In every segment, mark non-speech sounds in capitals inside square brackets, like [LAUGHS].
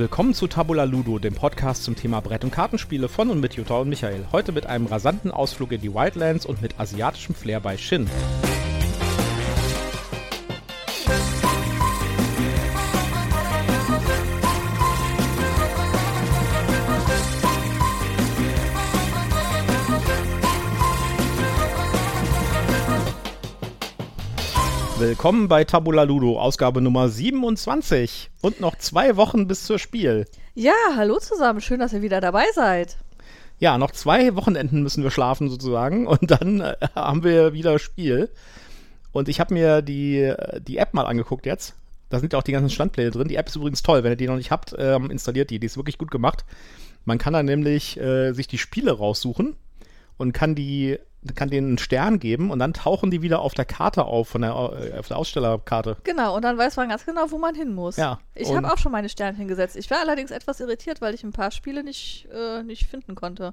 Willkommen zu Tabula Ludo, dem Podcast zum Thema Brett- und Kartenspiele von und mit Jutta und Michael. Heute mit einem rasanten Ausflug in die Wildlands und mit asiatischem Flair bei Shin. Willkommen bei Tabula Ludo, Ausgabe Nummer 27 und noch zwei Wochen bis zur Spiel. Ja, hallo zusammen, schön, dass ihr wieder dabei seid. Ja, noch zwei Wochenenden müssen wir schlafen sozusagen und dann äh, haben wir wieder Spiel. Und ich habe mir die, die App mal angeguckt jetzt. Da sind ja auch die ganzen Standpläne drin. Die App ist übrigens toll. Wenn ihr die noch nicht habt, ähm, installiert die. Die ist wirklich gut gemacht. Man kann da nämlich äh, sich die Spiele raussuchen und kann die kann denen einen Stern geben und dann tauchen die wieder auf der Karte auf, von der, äh, auf der Ausstellerkarte. Genau, und dann weiß man ganz genau, wo man hin muss. Ja, Ich habe auch schon meine Sternchen gesetzt. Ich war allerdings etwas irritiert, weil ich ein paar Spiele nicht, äh, nicht finden konnte.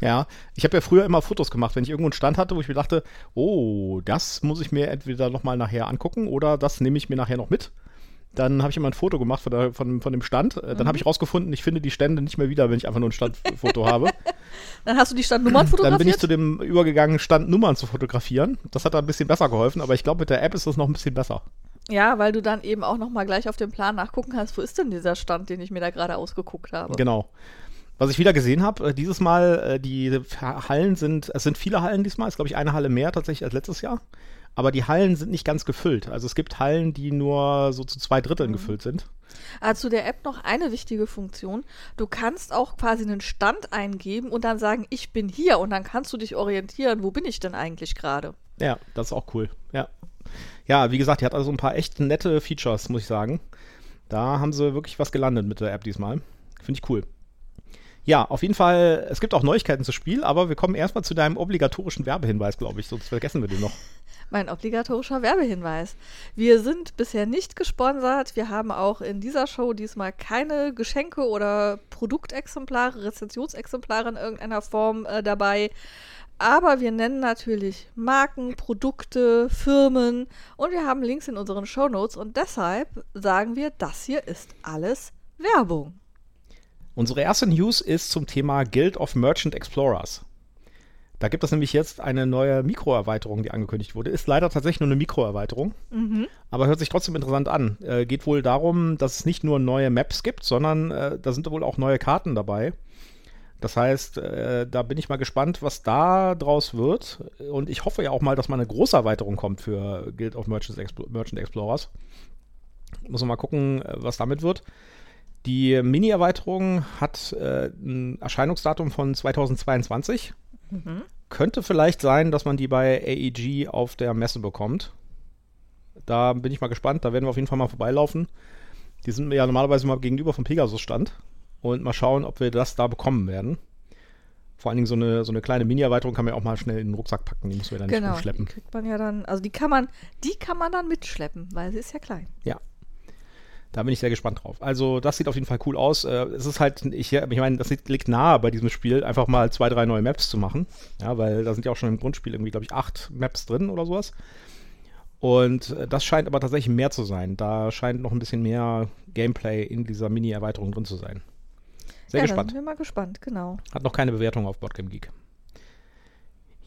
Ja, ich habe ja früher immer Fotos gemacht, wenn ich irgendwo einen Stand hatte, wo ich mir dachte, oh, das muss ich mir entweder nochmal nachher angucken oder das nehme ich mir nachher noch mit. Dann habe ich immer ein Foto gemacht von, der, von, von dem Stand. Äh, Dann habe ich rausgefunden, ich finde die Stände nicht mehr wieder, wenn ich einfach nur ein Standfoto habe. [LAUGHS] Dann hast du die Standnummern Dann fotografiert? bin ich zu dem übergegangen, Standnummern zu fotografieren. Das hat da ein bisschen besser geholfen, aber ich glaube, mit der App ist das noch ein bisschen besser. ja, weil du dann eben auch noch mal gleich auf dem Plan nachgucken kannst, wo ist denn dieser Stand, den ich mir da gerade ausgeguckt habe. Genau. Was ich wieder gesehen habe, äh, dieses Mal, äh, die Hallen sind, es sind viele Hallen diesmal, es ist glaube ich eine Halle mehr tatsächlich als letztes Jahr. Aber die Hallen sind nicht ganz gefüllt. Also es gibt Hallen, die nur so zu zwei Dritteln gefüllt sind. Ah, zu der App noch eine wichtige Funktion. Du kannst auch quasi einen Stand eingeben und dann sagen, ich bin hier und dann kannst du dich orientieren, wo bin ich denn eigentlich gerade? Ja, das ist auch cool. Ja. Ja, wie gesagt, die hat also ein paar echt nette Features, muss ich sagen. Da haben sie wirklich was gelandet mit der App diesmal. Finde ich cool. Ja, auf jeden Fall, es gibt auch Neuigkeiten zu Spiel, aber wir kommen erstmal zu deinem obligatorischen Werbehinweis, glaube ich, sonst vergessen wir den noch. Mein obligatorischer Werbehinweis. Wir sind bisher nicht gesponsert. Wir haben auch in dieser Show diesmal keine Geschenke oder Produktexemplare, Rezensionsexemplare in irgendeiner Form äh, dabei. Aber wir nennen natürlich Marken, Produkte, Firmen und wir haben Links in unseren Shownotes und deshalb sagen wir, das hier ist alles Werbung. Unsere erste News ist zum Thema Guild of Merchant Explorers. Da gibt es nämlich jetzt eine neue Mikroerweiterung, die angekündigt wurde. Ist leider tatsächlich nur eine Mikroerweiterung, aber hört sich trotzdem interessant an. Äh, geht wohl darum, dass es nicht nur neue Maps gibt, sondern äh, da sind wohl auch neue Karten dabei. Das heißt, äh, da bin ich mal gespannt, was da draus wird. Und ich hoffe ja auch mal, dass mal eine große Erweiterung kommt für Guild of Merchant, Explo Merchant Explorers. Muss man mal gucken, äh, was damit wird. Die Mini-Erweiterung hat äh, ein Erscheinungsdatum von 2022. Könnte vielleicht sein, dass man die bei AEG auf der Messe bekommt. Da bin ich mal gespannt. Da werden wir auf jeden Fall mal vorbeilaufen. Die sind mir ja normalerweise mal gegenüber vom Pegasus-Stand. Und mal schauen, ob wir das da bekommen werden. Vor allen Dingen so eine, so eine kleine Mini-Erweiterung kann man ja auch mal schnell in den Rucksack packen. Die müssen wir dann nicht Genau, die kriegt man ja dann, also die kann man, die kann man dann mitschleppen, weil sie ist ja klein. Ja. Da bin ich sehr gespannt drauf. Also, das sieht auf jeden Fall cool aus. Äh, es ist halt, ich, ich meine, das liegt, liegt nahe bei diesem Spiel, einfach mal zwei, drei neue Maps zu machen. Ja, weil da sind ja auch schon im Grundspiel irgendwie, glaube ich, acht Maps drin oder sowas. Und äh, das scheint aber tatsächlich mehr zu sein. Da scheint noch ein bisschen mehr Gameplay in dieser Mini-Erweiterung drin zu sein. Sehr ja, gespannt. Da sind wir mal gespannt, genau. Hat noch keine Bewertung auf Boardgame Geek.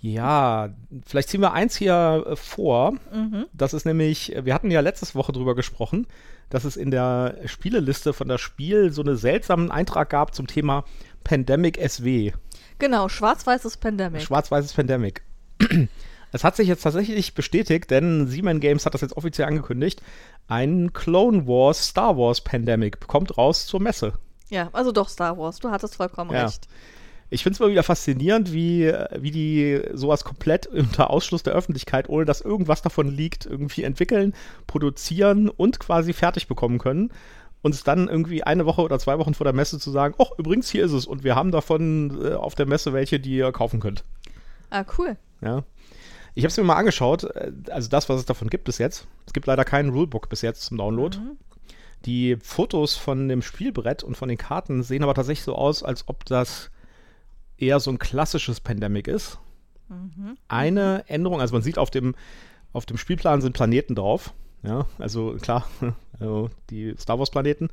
Ja, vielleicht ziehen wir eins hier äh, vor. Das ist nämlich, wir hatten ja letzte Woche drüber gesprochen, dass es in der Spieleliste von das Spiel so einen seltsamen Eintrag gab zum Thema Pandemic SW. Genau, schwarz-weißes Pandemic. Schwarz-weißes Pandemic. [CLEARS THROAT] Es hat sich jetzt tatsächlich bestätigt, denn Siemens Games hat das jetzt offiziell angekündigt. Ein Clone Wars Star Wars Pandemic kommt raus zur Messe. ja, also doch Star Wars, du hattest vollkommen Ja. recht. Ich finde es mal wieder faszinierend, wie, wie die sowas komplett unter Ausschluss der Öffentlichkeit, ohne dass irgendwas davon liegt, irgendwie entwickeln, produzieren und quasi fertig bekommen können. Und es dann irgendwie eine Woche oder zwei Wochen vor der Messe zu sagen, oh, übrigens, hier ist es und wir haben davon äh, auf der Messe welche, die ihr kaufen könnt. Ah, cool. Ja. Ich habe es mir mal angeschaut, äh, also das, was es davon gibt bis jetzt. Es gibt leider kein Rulebook bis jetzt zum Download. Die Fotos von dem Spielbrett und von den Karten sehen aber tatsächlich so aus, als ob das eher so ein klassisches Pandemic ist. Eine Änderung, also man sieht auf dem, auf dem Spielplan sind Planeten drauf. Ja, also klar, [LAUGHS] also die Star Wars Planeten.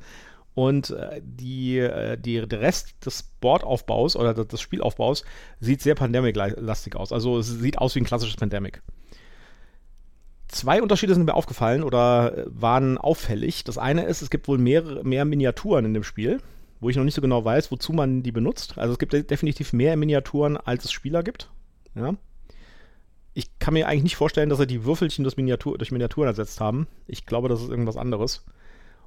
Und äh, die, äh, die, der Rest des Boardaufbaus oder des Spielaufbaus sieht sehr Pandemic-lastig aus. Also es sieht aus wie ein klassisches Pandemic. Zwei Unterschiede sind mir aufgefallen oder äh, waren auffällig. Das eine ist, es gibt wohl mehr, mehr Miniaturen in dem Spiel, wo ich noch nicht so genau weiß, wozu man die benutzt. Also es gibt definitiv mehr Miniaturen, als es Spieler gibt. Ja. Ich kann mir eigentlich nicht vorstellen, dass sie die Würfelchen durch, Miniatur, durch Miniaturen ersetzt haben. Ich glaube, das ist irgendwas anderes.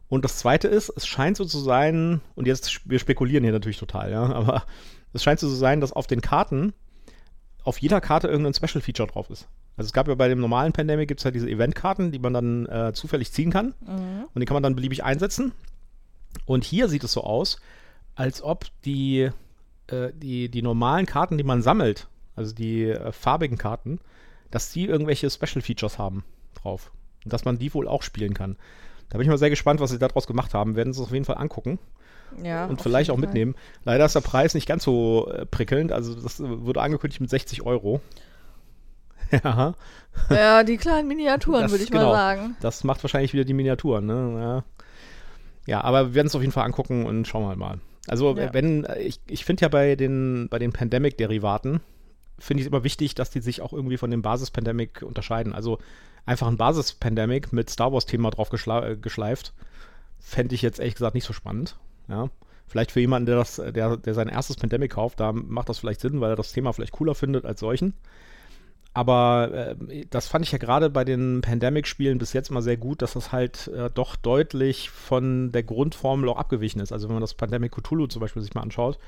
Und das zweite ist, es scheint so zu sein, und jetzt, wir spekulieren hier natürlich total, ja, [LAUGHS] aber es scheint so zu sein, dass auf den Karten, auf jeder Karte irgendein Special Feature drauf ist. Also es gab ja bei dem normalen Pandemic gibt es halt diese Eventkarten, die man dann äh, zufällig ziehen kann. Mhm. Und die kann man dann beliebig einsetzen. Und hier sieht es so aus, als ob die, äh, die, die normalen Karten, die man sammelt, also die äh, farbigen Karten, dass die irgendwelche Special Features haben drauf. Und dass man die wohl auch spielen kann. Da bin ich mal sehr gespannt, was sie daraus gemacht haben. Werden sie es auf jeden Fall angucken. Ja, und vielleicht auch mitnehmen. Leider ist der Preis nicht ganz so äh, prickelnd. Also das wurde angekündigt mit 60 Euro. [LAUGHS] Ja. Ja, die kleinen Miniaturen, würde ich genau, mal sagen. Das macht wahrscheinlich wieder die Miniaturen, ne? Ja, ja aber wir werden es auf jeden Fall angucken und schauen wir mal. Also, ja. wenn, ich, ich finde ja bei den, bei den Pandemic-Derivaten, finde ich es immer wichtig, dass die sich auch irgendwie von dem Basis-Pandemic unterscheiden. Also einfach ein Basis-Pandemic mit Star Wars-Thema drauf geschla- geschleift, fände ich jetzt ehrlich gesagt nicht so spannend. Ja. Vielleicht für jemanden, der das, der, der sein erstes Pandemic kauft, da macht das vielleicht Sinn, weil er das Thema vielleicht cooler findet als solchen. Aber äh, das fand ich ja gerade bei den Pandemic-Spielen bis jetzt mal sehr gut, dass das halt äh, doch deutlich von der Grundformel auch abgewichen ist. Also wenn man das Pandemic Cthulhu zum Beispiel sich mal anschaut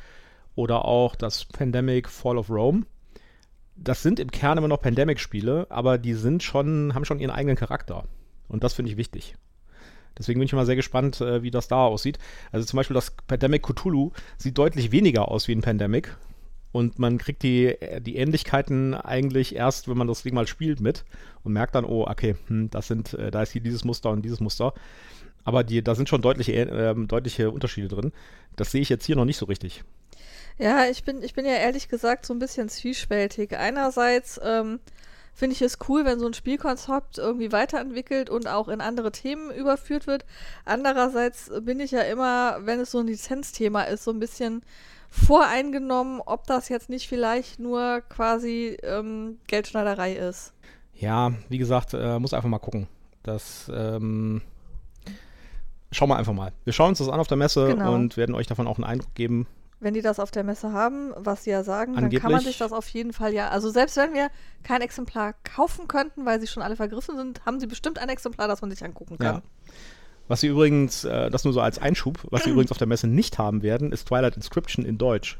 oder auch das Pandemic Fall of Rome, das sind im Kern immer noch Pandemic-Spiele, aber die sind schon, haben schon ihren eigenen Charakter. Und das finde ich wichtig. Deswegen bin ich mal sehr gespannt, äh, wie das da aussieht. Also zum Beispiel das Pandemic Cthulhu sieht deutlich weniger aus wie ein Pandemic und man kriegt die, die Ähnlichkeiten eigentlich erst, wenn man das Ding mal spielt mit und merkt dann, oh, okay, hm, das sind, äh, da ist hier dieses Muster und dieses Muster. Aber die, da sind schon deutliche, äh, deutliche Unterschiede drin. Das sehe ich jetzt hier noch nicht so richtig. Ja, ich bin, ich bin ja ehrlich gesagt so ein bisschen zwiespältig. Einerseits ähm, finde ich es cool, wenn so ein Spielkonzept irgendwie weiterentwickelt und auch in andere Themen überführt wird. Andererseits bin ich ja immer, wenn es so ein Lizenzthema ist, so ein bisschen voreingenommen, ob das jetzt nicht vielleicht nur quasi ähm, Geldschneiderei ist. Ja, wie gesagt, äh, muss einfach mal gucken. Das ähm, schauen wir einfach mal. Wir schauen uns das an auf der Messe genau. und werden euch davon auch einen Eindruck geben. Wenn die das auf der Messe haben, was sie ja sagen, Angeblich. dann kann man sich das auf jeden Fall ja. Also selbst wenn wir kein Exemplar kaufen könnten, weil sie schon alle vergriffen sind, haben sie bestimmt ein Exemplar, das man sich angucken kann. Ja. Was sie übrigens, äh, das nur so als Einschub, was sie [CLEARS THROAT] übrigens auf der Messe nicht haben werden, ist Twilight Inscription in Deutsch.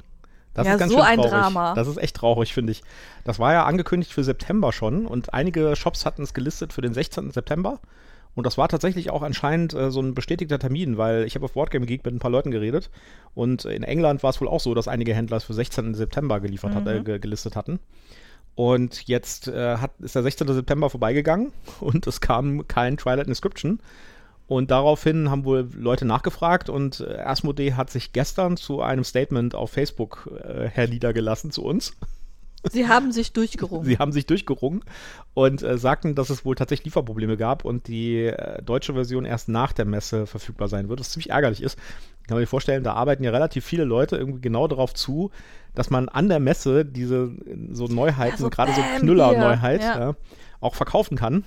Das ja, ist ganz so schön ein Drama. Das ist echt traurig, finde ich. Das war ja angekündigt für September schon und einige Shops hatten es gelistet für den 16. September. Und das war tatsächlich auch anscheinend äh, so ein bestätigter Termin, weil ich habe auf Boardgame Geek mit ein paar Leuten geredet und in England war es wohl auch so, dass einige Händler es für 16. September geliefert mhm. hat, äh, gelistet hatten. Und jetzt äh, hat, ist der 16. September vorbeigegangen [LAUGHS] und es kam kein Twilight Inscription. Und daraufhin haben wohl Leute nachgefragt und äh, Asmodee hat sich gestern zu einem Statement auf Facebook äh, herniedergelassen zu uns. Sie haben sich durchgerungen. [LAUGHS] Sie haben sich durchgerungen und äh, sagten, dass es wohl tatsächlich Lieferprobleme gab und die äh, deutsche Version erst nach der Messe verfügbar sein wird, was ziemlich ärgerlich ist. Kann man sich vorstellen, da arbeiten ja relativ viele Leute irgendwie genau darauf zu, dass man an der Messe diese so Neuheiten, ja, so gerade so Knüller-Neuheit, ja. ja, auch verkaufen kann.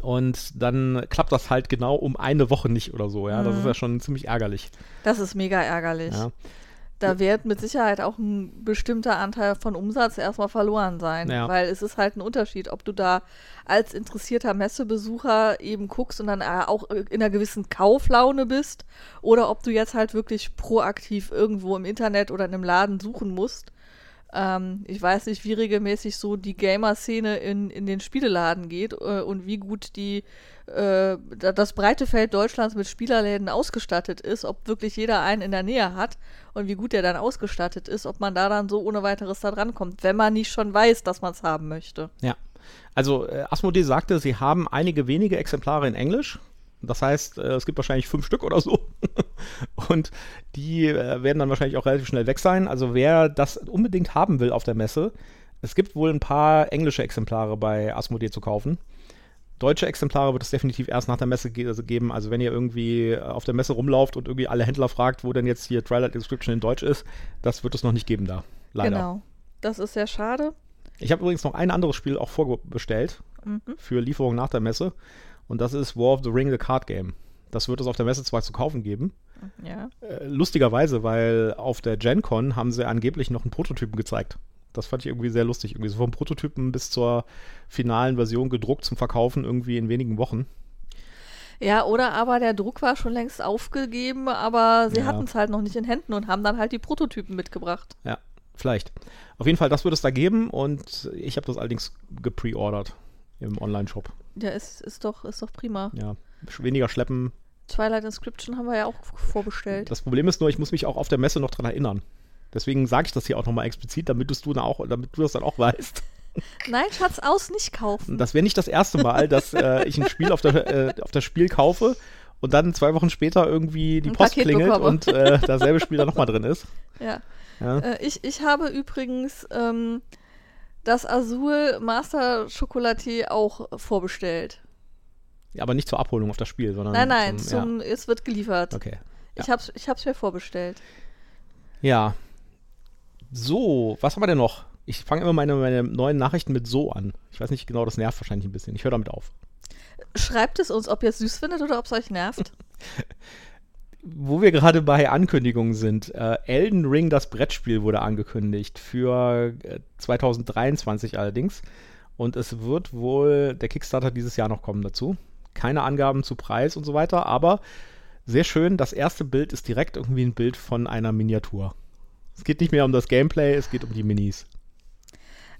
Und dann klappt das halt genau um eine Woche nicht oder so, ja. Mhm. Das ist ja schon ziemlich ärgerlich. Das ist mega ärgerlich. Ja. Da wird mit Sicherheit auch ein bestimmter Anteil von Umsatz erstmal verloren sein. Ja. Weil es ist halt ein Unterschied, ob du da als interessierter Messebesucher eben guckst und dann äh, auch in einer gewissen Kauflaune bist oder ob du jetzt halt wirklich proaktiv irgendwo im Internet oder in einem Laden suchen musst ähm, ich weiß nicht, wie regelmäßig so die Gamer-Szene in, in den Spieleladen geht äh, und wie gut die äh, das breite Feld Deutschlands mit Spielerläden ausgestattet ist, ob wirklich jeder einen in der Nähe hat und wie gut der dann ausgestattet ist, ob man da dann so ohne weiteres da dran kommt, wenn man nicht schon weiß, dass man es haben möchte. Ja. Also äh, Asmodee sagte, sie haben einige wenige Exemplare in Englisch. Das heißt, äh, es gibt wahrscheinlich fünf Stück oder so. [LAUGHS] Und die äh, werden dann wahrscheinlich auch relativ schnell weg sein. Also wer das unbedingt haben will auf der Messe, es gibt wohl ein paar englische Exemplare bei Asmodee zu kaufen. Deutsche Exemplare wird es definitiv erst nach der Messe ge also geben. Also wenn ihr irgendwie äh, auf der Messe rumlauft und irgendwie alle Händler fragt, wo denn jetzt hier Twilight Inscription in Deutsch ist, das wird es noch nicht geben da. Leider. Genau. Das ist sehr schade. Ich habe übrigens noch ein anderes Spiel auch vorbestellt mhm. für Lieferung nach der Messe. Und das ist War of the Ring, the Card Game. Das wird es auf der Messe zwar zu kaufen geben. Ja. Äh, lustigerweise, weil auf der Gen Con haben sie angeblich noch einen Prototypen gezeigt. Das fand ich irgendwie sehr lustig. Irgendwie so vom Prototypen bis zur finalen Version gedruckt zum Verkaufen irgendwie in wenigen Wochen. Ja, oder aber der Druck war schon längst aufgegeben, aber sie ja. hatten es halt noch nicht in Händen und haben dann halt die Prototypen mitgebracht. Ja, vielleicht. Auf jeden Fall, das wird es da geben und ich habe das allerdings gepreordert im Online-Shop. Ja, ist, ist, doch, ist doch prima. Ja, weniger schleppen. Twilight Inscription haben wir ja auch vorbestellt. Das Problem ist nur, ich muss mich auch auf der Messe noch dran erinnern. Deswegen sage ich das hier auch nochmal explizit, damit, du dann auch, damit du das dann auch weißt. [LAUGHS] Nein, Schatz, aus nicht kaufen. Das wäre nicht das erste Mal, dass äh, ich ein Spiel auf, der, äh, auf das Spiel kaufe und dann zwei Wochen später irgendwie die ein Post Paket klingelt bekomme. und äh, dasselbe Spiel da nochmal drin ist. [LAUGHS] Ja. ja. Äh, ich, ich habe übrigens ähm, das Azul Master Chocolatier auch vorbestellt. Ja, aber nicht zur Abholung auf das Spiel, sondern. Nein, nein, zum, zum, ja. es wird geliefert. Okay. Ja. Ich hab's, ich hab's mir vorbestellt. Ja, so, was haben wir denn noch? Ich fange immer meine, meine neuen Nachrichten mit so an. Ich weiß nicht genau, das nervt wahrscheinlich ein bisschen. Ich höre damit auf. Schreibt es uns, ob ihr es süß findet oder ob es euch nervt. [LAUGHS] Wo wir gerade bei Ankündigungen sind. Äh, Elden Ring, das Brettspiel, wurde angekündigt. Für äh, 2023 allerdings. Und es wird wohl der Kickstarter dieses Jahr noch kommen dazu. Keine Angaben zu Preis und so weiter, aber sehr schön. Das erste Bild ist direkt irgendwie ein Bild von einer Miniatur. Es geht nicht mehr um das Gameplay, es geht um die Minis.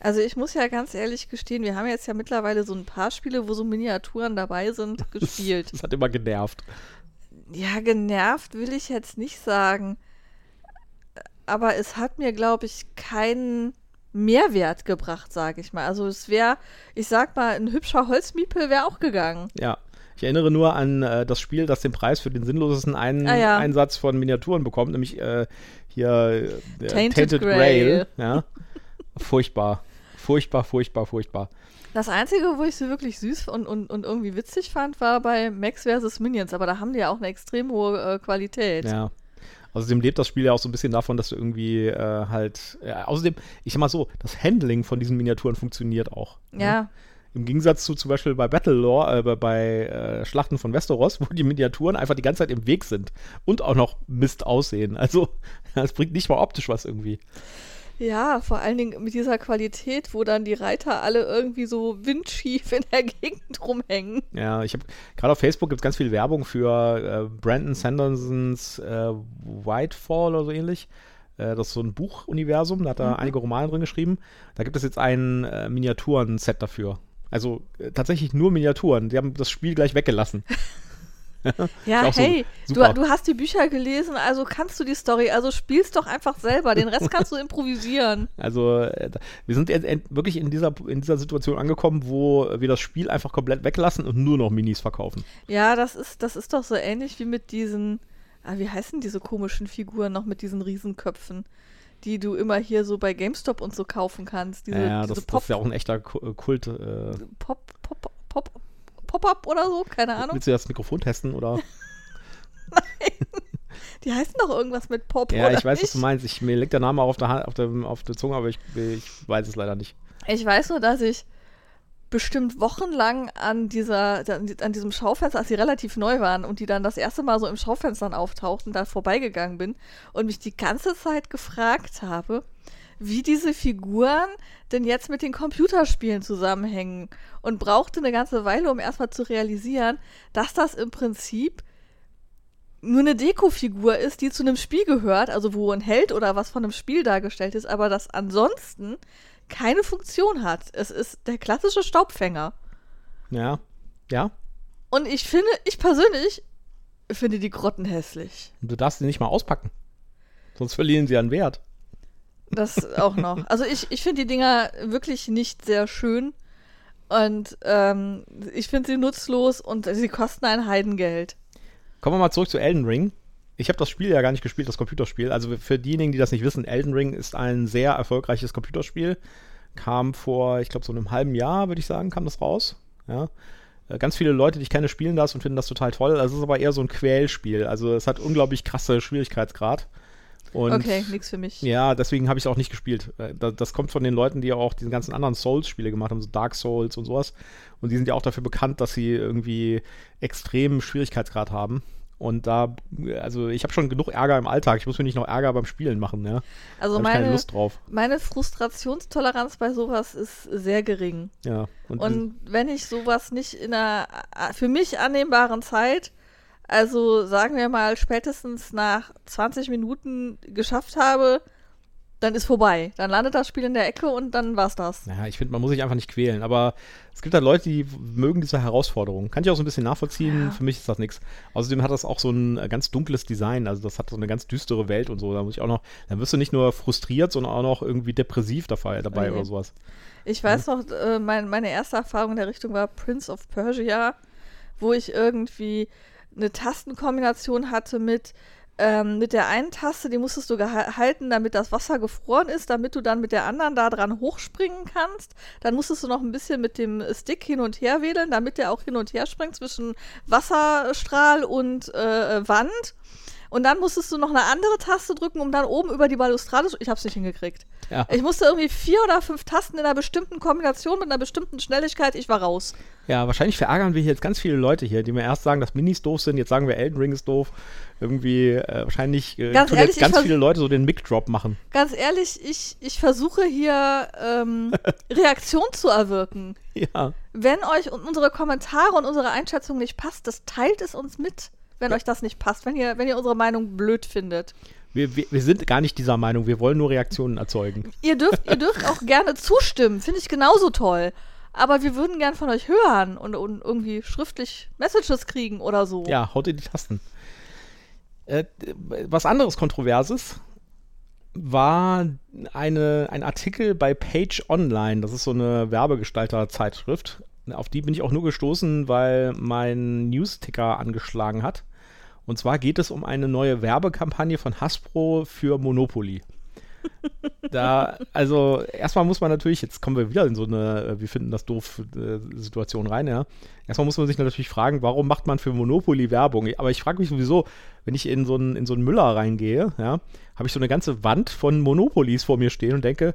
Also ich muss ja ganz ehrlich gestehen, wir haben jetzt ja mittlerweile so ein paar Spiele, wo so Miniaturen dabei sind, [LAUGHS] gespielt. das, das hat immer genervt. Ja, genervt will ich jetzt nicht sagen. Aber es hat mir, glaube ich, keinen Mehrwert gebracht, sage ich mal. Also es wäre, ich sag mal, ein hübscher Holzmiepel wäre auch gegangen. Ja, ich erinnere nur an äh, das Spiel, das den Preis für den sinnlosesten Ein ah, ja. Einsatz von Miniaturen bekommt, nämlich äh, hier äh, Tainted, Tainted Grail. Ja. furchtbar. Furchtbar, furchtbar, furchtbar. Das Einzige, wo ich sie wirklich süß und, und, und irgendwie witzig fand, war bei Max vs. Minions, aber da haben die ja auch eine extrem hohe äh, Qualität. Ja. Außerdem lebt das Spiel ja auch so ein bisschen davon, dass du irgendwie äh, halt. Ja, außerdem, ich sag mal so, das Handling von diesen Miniaturen funktioniert auch. Ne? Ja. Ne? Im Gegensatz zu zum Beispiel bei Battlelore, äh, bei äh, Schlachten von Westeros, wo die Miniaturen einfach die ganze Zeit im Weg sind und auch noch Mist aussehen. Also, [LAUGHS] es bringt nicht mal optisch was irgendwie. Ja, vor allen Dingen mit dieser Qualität, wo dann die Reiter alle irgendwie so windschief in der [LAUGHS] Gegend rumhängen. Ja, ich habe gerade auf Facebook gibt es ganz viel Werbung für äh, Brandon Sandersons äh, Whitefall oder so ähnlich. Äh, das ist so ein Buchuniversum, da hat er mhm. einige Romane drin geschrieben. Da gibt es jetzt ein äh, Miniaturen-Set dafür. Also äh, tatsächlich nur Miniaturen. Die haben das Spiel gleich weggelassen. [LAUGHS] [LAUGHS] ja, hey, so du, du, hast die Bücher gelesen, also kannst du die Story, also spielst doch einfach selber. Den Rest kannst du improvisieren. [LAUGHS] Also, äh, wir sind wirklich in dieser, in dieser Situation angekommen, wo wir das Spiel einfach komplett weglassen und nur noch Minis verkaufen. Ja, das ist, das ist doch so ähnlich wie mit diesen, ah, wie heißen diese komischen Figuren noch mit diesen Riesenköpfen? die du immer hier so bei GameStop und so kaufen kannst. Diese, ja, diese das, Pop das ist ja auch ein echter äh, Kult. Äh Pop, Pop, Pop, Pop-up oder so, keine Ahnung. Willst du das Mikrofon testen oder? [LAUGHS] Nein. Die heißen doch irgendwas mit Pop. Ja, ich weiß, nicht? was du meinst. Ich, mir liegt der Name auch auf der, Hand, auf der, auf der Zunge, aber ich, ich weiß es leider nicht. Ich weiß nur, dass ich bestimmt wochenlang an dieser, an diesem Schaufenster, als sie relativ neu waren und die dann das erste Mal so im Schaufenster auftauchten, da vorbeigegangen bin und mich die ganze Zeit gefragt habe, wie diese Figuren denn jetzt mit den Computerspielen zusammenhängen und brauchte eine ganze Weile, um erstmal zu realisieren, dass das im Prinzip nur eine Dekofigur ist, die zu einem Spiel gehört, also wo ein Held oder was von einem Spiel dargestellt ist, aber das ansonsten keine Funktion hat. Es ist der klassische Staubfänger. Ja, ja. Und ich finde, ich persönlich finde die Grotten hässlich. Du darfst sie nicht mal auspacken. Sonst verlieren sie an Wert. Das auch noch. Also ich, ich finde die Dinger wirklich nicht sehr schön. Und ähm, ich finde sie nutzlos und sie kosten ein Heidengeld. Kommen wir mal zurück zu Elden Ring. Ich habe das Spiel ja gar nicht gespielt, das Computerspiel. Also für diejenigen, die das nicht wissen, Elden Ring ist ein sehr erfolgreiches Computerspiel. Kam vor, ich glaube, so einem halben Jahr, würde ich sagen, kam das raus. Ja. Äh, ganz viele Leute, die ich kenne, spielen das und finden das total toll. Also es ist aber eher so ein Quälspiel. Also es hat unglaublich krasse Schwierigkeitsgrad. Und okay, nichts für mich. Ja, deswegen habe ich es auch nicht gespielt. Äh, das, kommt von den Leuten, die auch diese ganzen anderen Souls-Spiele gemacht haben, so Dark Souls und sowas. Und die sind ja auch dafür bekannt, dass sie irgendwie extremen Schwierigkeitsgrad haben. Und da, also ich habe schon genug Ärger im Alltag. Ich muss mir nicht noch Ärger beim Spielen machen, ja. Also meine, keine Lust drauf. meine Frustrationstoleranz bei sowas ist sehr gering. Ja. Und, und wenn ich sowas nicht in einer für mich annehmbaren Zeit also sagen wir mal spätestens nach 20 Minuten geschafft habe, dann ist vorbei. Dann landet das Spiel in der Ecke und dann war's das. Ja, ich finde, man muss sich einfach nicht quälen. Aber es gibt halt Leute, die mögen diese Herausforderung. Kann ich auch so ein bisschen nachvollziehen. Ja. Für mich ist das nichts. Außerdem hat das auch so ein äh, ganz dunkles Design. Also das hat so eine ganz düstere Welt und so. Da muss ich auch noch, dann wirst du nicht nur frustriert, sondern auch noch irgendwie depressiv dabei, dabei okay. oder sowas. Ich weiß ja. noch, äh, mein, meine erste Erfahrung in der Richtung war Prince of Persia, wo ich irgendwie eine Tastenkombination hatte mit ähm, mit der einen Taste, die musstest du halten, damit das Wasser gefroren ist, damit du dann mit der anderen da dran hochspringen kannst. Dann musstest du noch ein bisschen mit dem Stick hin und her wedeln, damit der auch hin und her springt zwischen Wasserstrahl und äh, Wand. Und dann musstest du noch eine andere Taste drücken, um dann oben über die Balustrade zu. Ich hab's nicht hingekriegt. Ja. Ich musste irgendwie vier oder fünf Tasten in einer bestimmten Kombination mit einer bestimmten Schnelligkeit. Ich war raus. Ja, wahrscheinlich verärgern wir hier jetzt ganz viele Leute hier, die mir erst sagen, dass Minis doof sind. Jetzt sagen wir, Elden Ring ist doof. Irgendwie, äh, wahrscheinlich äh, ganz tun ehrlich, jetzt ganz viele Leute so den Mic-Drop machen. Ganz ehrlich, ich, ich versuche hier ähm, [LAUGHS] Reaktion zu erwirken. Ja. Wenn euch unsere Kommentare und unsere Einschätzung nicht passt, das teilt es uns mit wenn ja. euch das nicht passt, wenn ihr, wenn ihr unsere Meinung blöd findet. Wir, wir, wir, sind gar nicht dieser Meinung, wir wollen nur Reaktionen erzeugen. Ihr dürft, ihr dürft auch gerne zustimmen, finde ich genauso toll. Aber wir würden gern von euch hören und, und irgendwie schriftlich Messages kriegen oder so. Ja, haut in die Tasten. Äh, was anderes Kontroverses war eine, ein Artikel bei Page Online. Das ist so eine Werbegestalter-Zeitschrift. Auf die bin ich auch nur gestoßen, weil mein Newsticker angeschlagen hat. Und zwar geht es um eine neue Werbekampagne von Hasbro für Monopoly. [LAUGHS] da, also erstmal muss man natürlich, jetzt kommen wir wieder in so eine, äh, wir finden das doof, äh, Situation rein, ja. Erstmal muss man sich natürlich fragen, warum macht man für Monopoly Werbung? Aber ich frage mich sowieso, wenn ich in so einen, in so einen Müller reingehe, ja, habe ich so eine ganze Wand von Monopolies vor mir stehen und denke,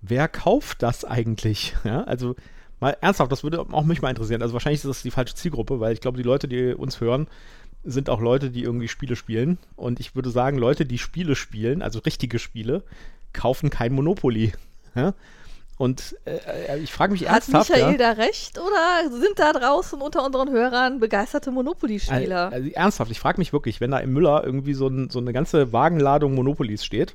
wer kauft das eigentlich? [LAUGHS] Ja, also mal ernsthaft, das würde auch mich mal interessieren. Also wahrscheinlich ist das die falsche Zielgruppe, weil ich glaube, die Leute, die uns hören, sind auch Leute, die irgendwie Spiele spielen. Und ich würde sagen, Leute, die Spiele spielen, also richtige Spiele, kaufen kein Monopoly. Ja? Und äh, äh ich frage mich Hat ernsthaft. Hat Michael ja, da recht oder sind da draußen unter unseren Hörern begeisterte Monopoly-Spieler? Also, also, ernsthaft, ich frage mich wirklich, wenn da im Müller irgendwie so, ein, so eine ganze Wagenladung Monopolies steht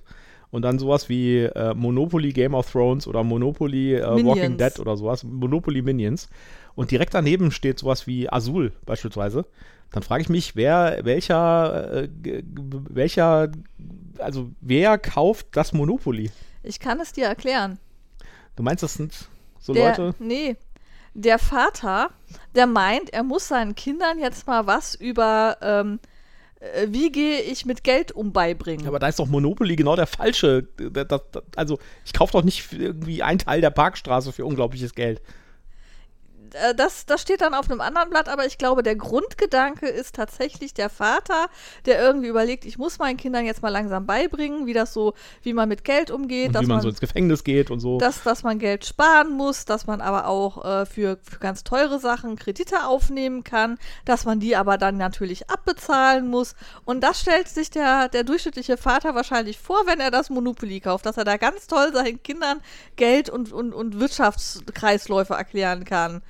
und dann sowas wie äh, Monopoly Game of Thrones oder Monopoly äh, Walking Dead oder sowas, Monopoly Minions und direkt daneben steht sowas wie Azul beispielsweise, dann frage ich mich, wer, welcher, äh, welcher, also wer kauft das Monopoly? Ich kann es dir erklären. Du meinst, das sind so der, Leute? Nee. Der Vater, der meint, er muss seinen Kindern jetzt mal was über ähm, äh, wie gehe ich mit Geld um beibringen. Aber da ist doch Monopoly genau der falsche. Das, das, also ich kaufe doch nicht irgendwie einen Teil der Parkstraße für unglaubliches Geld. Äh, das, das steht dann auf einem anderen Blatt, aber ich glaube, der Grundgedanke ist tatsächlich der Vater, der irgendwie überlegt, ich muss meinen Kindern jetzt mal langsam beibringen, wie das so, wie man mit Geld umgeht. Und wie man, man, so ins Gefängnis geht und so. Dass, dass man Geld sparen muss, dass man aber auch äh, für, für ganz teure Sachen Kredite aufnehmen kann, dass man die aber dann natürlich abbezahlen muss. Und das stellt sich der, der durchschnittliche Vater wahrscheinlich vor, wenn er das Monopoly kauft, dass er da ganz toll seinen Kindern Geld und, und, und Wirtschaftskreisläufe erklären kann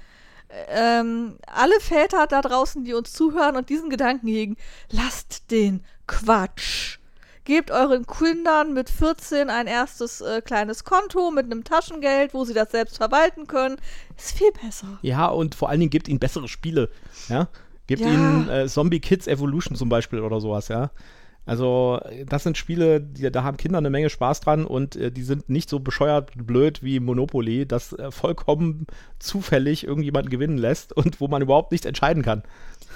ähm, alle Väter da draußen, die uns zuhören und diesen Gedanken hegen, lasst den Quatsch. Gebt euren Kindern mit 14 ein erstes äh, kleines Konto mit einem Taschengeld, wo sie das selbst verwalten können. Ist viel besser. Ja, und vor allen Dingen gebt ihnen bessere Spiele. Ja? Gebt ja. ihnen äh, Zombie Kids Evolution zum Beispiel oder sowas, ja. Also, das sind Spiele, die, da haben Kinder eine Menge Spaß dran und äh, die sind nicht so bescheuert blöd wie Monopoly, das äh, vollkommen zufällig irgendjemanden gewinnen lässt und wo man überhaupt nicht entscheiden kann.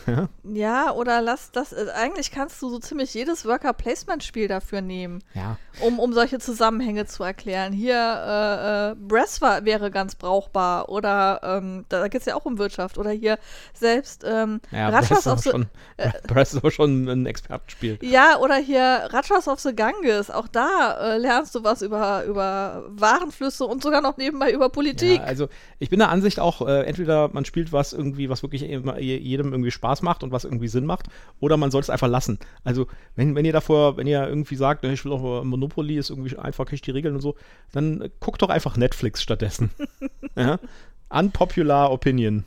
Ja, ja oder lass das, äh, eigentlich kannst du so ziemlich jedes Worker-Placement-Spiel dafür nehmen, ja. um, um solche Zusammenhänge zu erklären. Hier, äh, äh, Breath war, wäre ganz brauchbar oder ähm, da geht es ja auch um Wirtschaft oder hier selbst ähm, ja, Ratchas of the... Schon, äh, Breath ist aber schon ein Expertenspiel. Ja, oder hier Ratchas of the Ganges, auch da äh, lernst du was über, über Warenflüsse und sogar noch nebenbei über Politik. Ja, also ich bin der Ansicht auch, äh, entweder man spielt was irgendwie, was wirklich jedem irgendwie Spaß macht und was irgendwie Sinn macht, oder man soll es einfach lassen. Also wenn, wenn ihr davor, wenn ihr irgendwie sagt, ich will auch Monopoly, ist irgendwie einfach ich die Regeln und so, dann guckt doch einfach Netflix stattdessen. [LAUGHS] ja? Unpopular Opinion.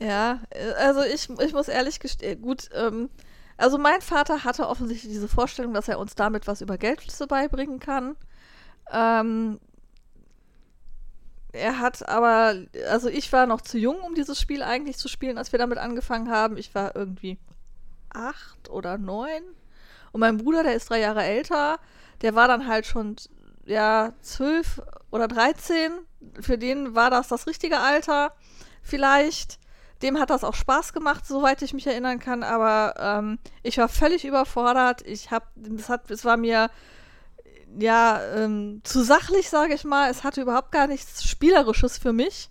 Ja, äh, also ich, ich muss ehrlich gestehen, gut, ähm, also mein Vater hatte offensichtlich diese Vorstellung, dass er uns damit was über Geldflüsse beibringen kann. Ähm, er hat aber, also ich war noch zu jung, um dieses Spiel eigentlich zu spielen, als wir damit angefangen haben. Ich war irgendwie acht oder neun. Und mein Bruder, der ist drei Jahre älter, der war dann halt schon, ja, zwölf oder dreizehn. Für den war das das richtige Alter, vielleicht. Dem hat das auch Spaß gemacht, soweit ich mich erinnern kann, aber ähm, ich war völlig überfordert. Ich es hat, es war mir ja ähm, zu sachlich, sage ich mal. Es hatte überhaupt gar nichts Spielerisches für mich.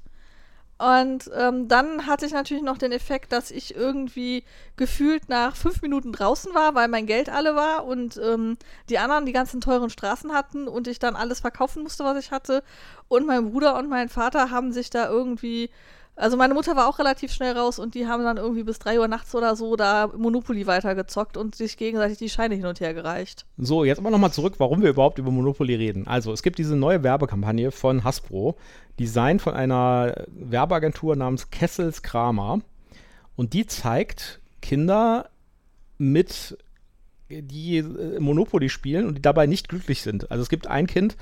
Und ähm, dann hatte ich natürlich noch den Effekt, dass ich irgendwie gefühlt nach fünf Minuten draußen war, weil mein Geld alle war und ähm, die anderen die ganzen teuren Straßen hatten und ich dann alles verkaufen musste, was ich hatte. Und mein Bruder und mein Vater haben sich da irgendwie also meine Mutter war auch relativ schnell raus und die haben dann irgendwie bis 3 Uhr nachts oder so da Monopoly weitergezockt und sich gegenseitig die Scheine hin und her gereicht. So, jetzt aber nochmal zurück, warum wir überhaupt über Monopoly reden. Also, es gibt diese neue Werbekampagne von Hasbro, Design von einer Werbeagentur namens Kessels Kramer. Und die zeigt Kinder mit die äh, Monopoly spielen und die dabei nicht glücklich sind. Also es gibt ein Kind,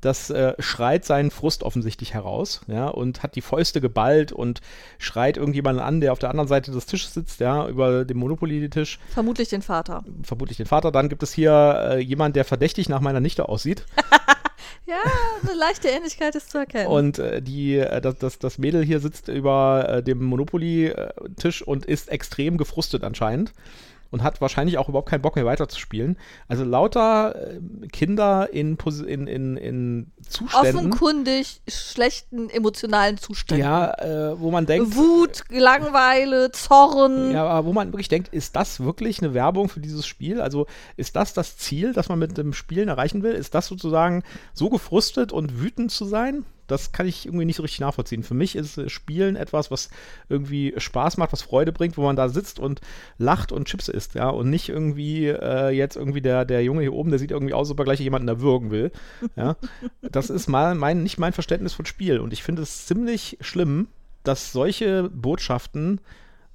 das äh, schreit seinen Frust offensichtlich heraus, ja, und hat die Fäuste geballt und schreit irgendjemanden an, der auf der anderen Seite des Tisches sitzt, ja, über dem Monopoly-Tisch. Vermutlich den Vater. Vermutlich den Vater. Dann gibt es hier äh, jemand, der verdächtig nach meiner Nichte aussieht. [LAUGHS] ja, eine leichte Ähnlichkeit ist zu erkennen. Und äh, die, äh, das, das, das Mädel hier sitzt über äh, dem Monopoly-Tisch und ist extrem gefrustet anscheinend und hat wahrscheinlich auch überhaupt keinen Bock mehr weiterzuspielen. Also lauter äh, Kinder in, in, in, in Zuständen. Offenkundig schlechten emotionalen Zuständen. Ja, äh, wo man denkt. Wut, Langeweile, Zorn. Ja, aber wo man wirklich denkt, ist das wirklich eine Werbung für dieses Spiel? Also ist das das Ziel, das man mit dem Spielen erreichen will? Ist das sozusagen so gefrustet und wütend zu sein? Das kann ich irgendwie nicht so richtig nachvollziehen. Für mich ist Spielen etwas, was irgendwie Spaß macht, was Freude bringt, wo man da sitzt und lacht und Chips isst, ja, und nicht irgendwie äh, jetzt irgendwie der, der Junge hier oben, der sieht irgendwie aus, ob er gleich jemanden erwürgen will, ja. Das ist mal mein, nicht mein Verständnis von Spiel und ich finde es ziemlich schlimm, dass solche Botschaften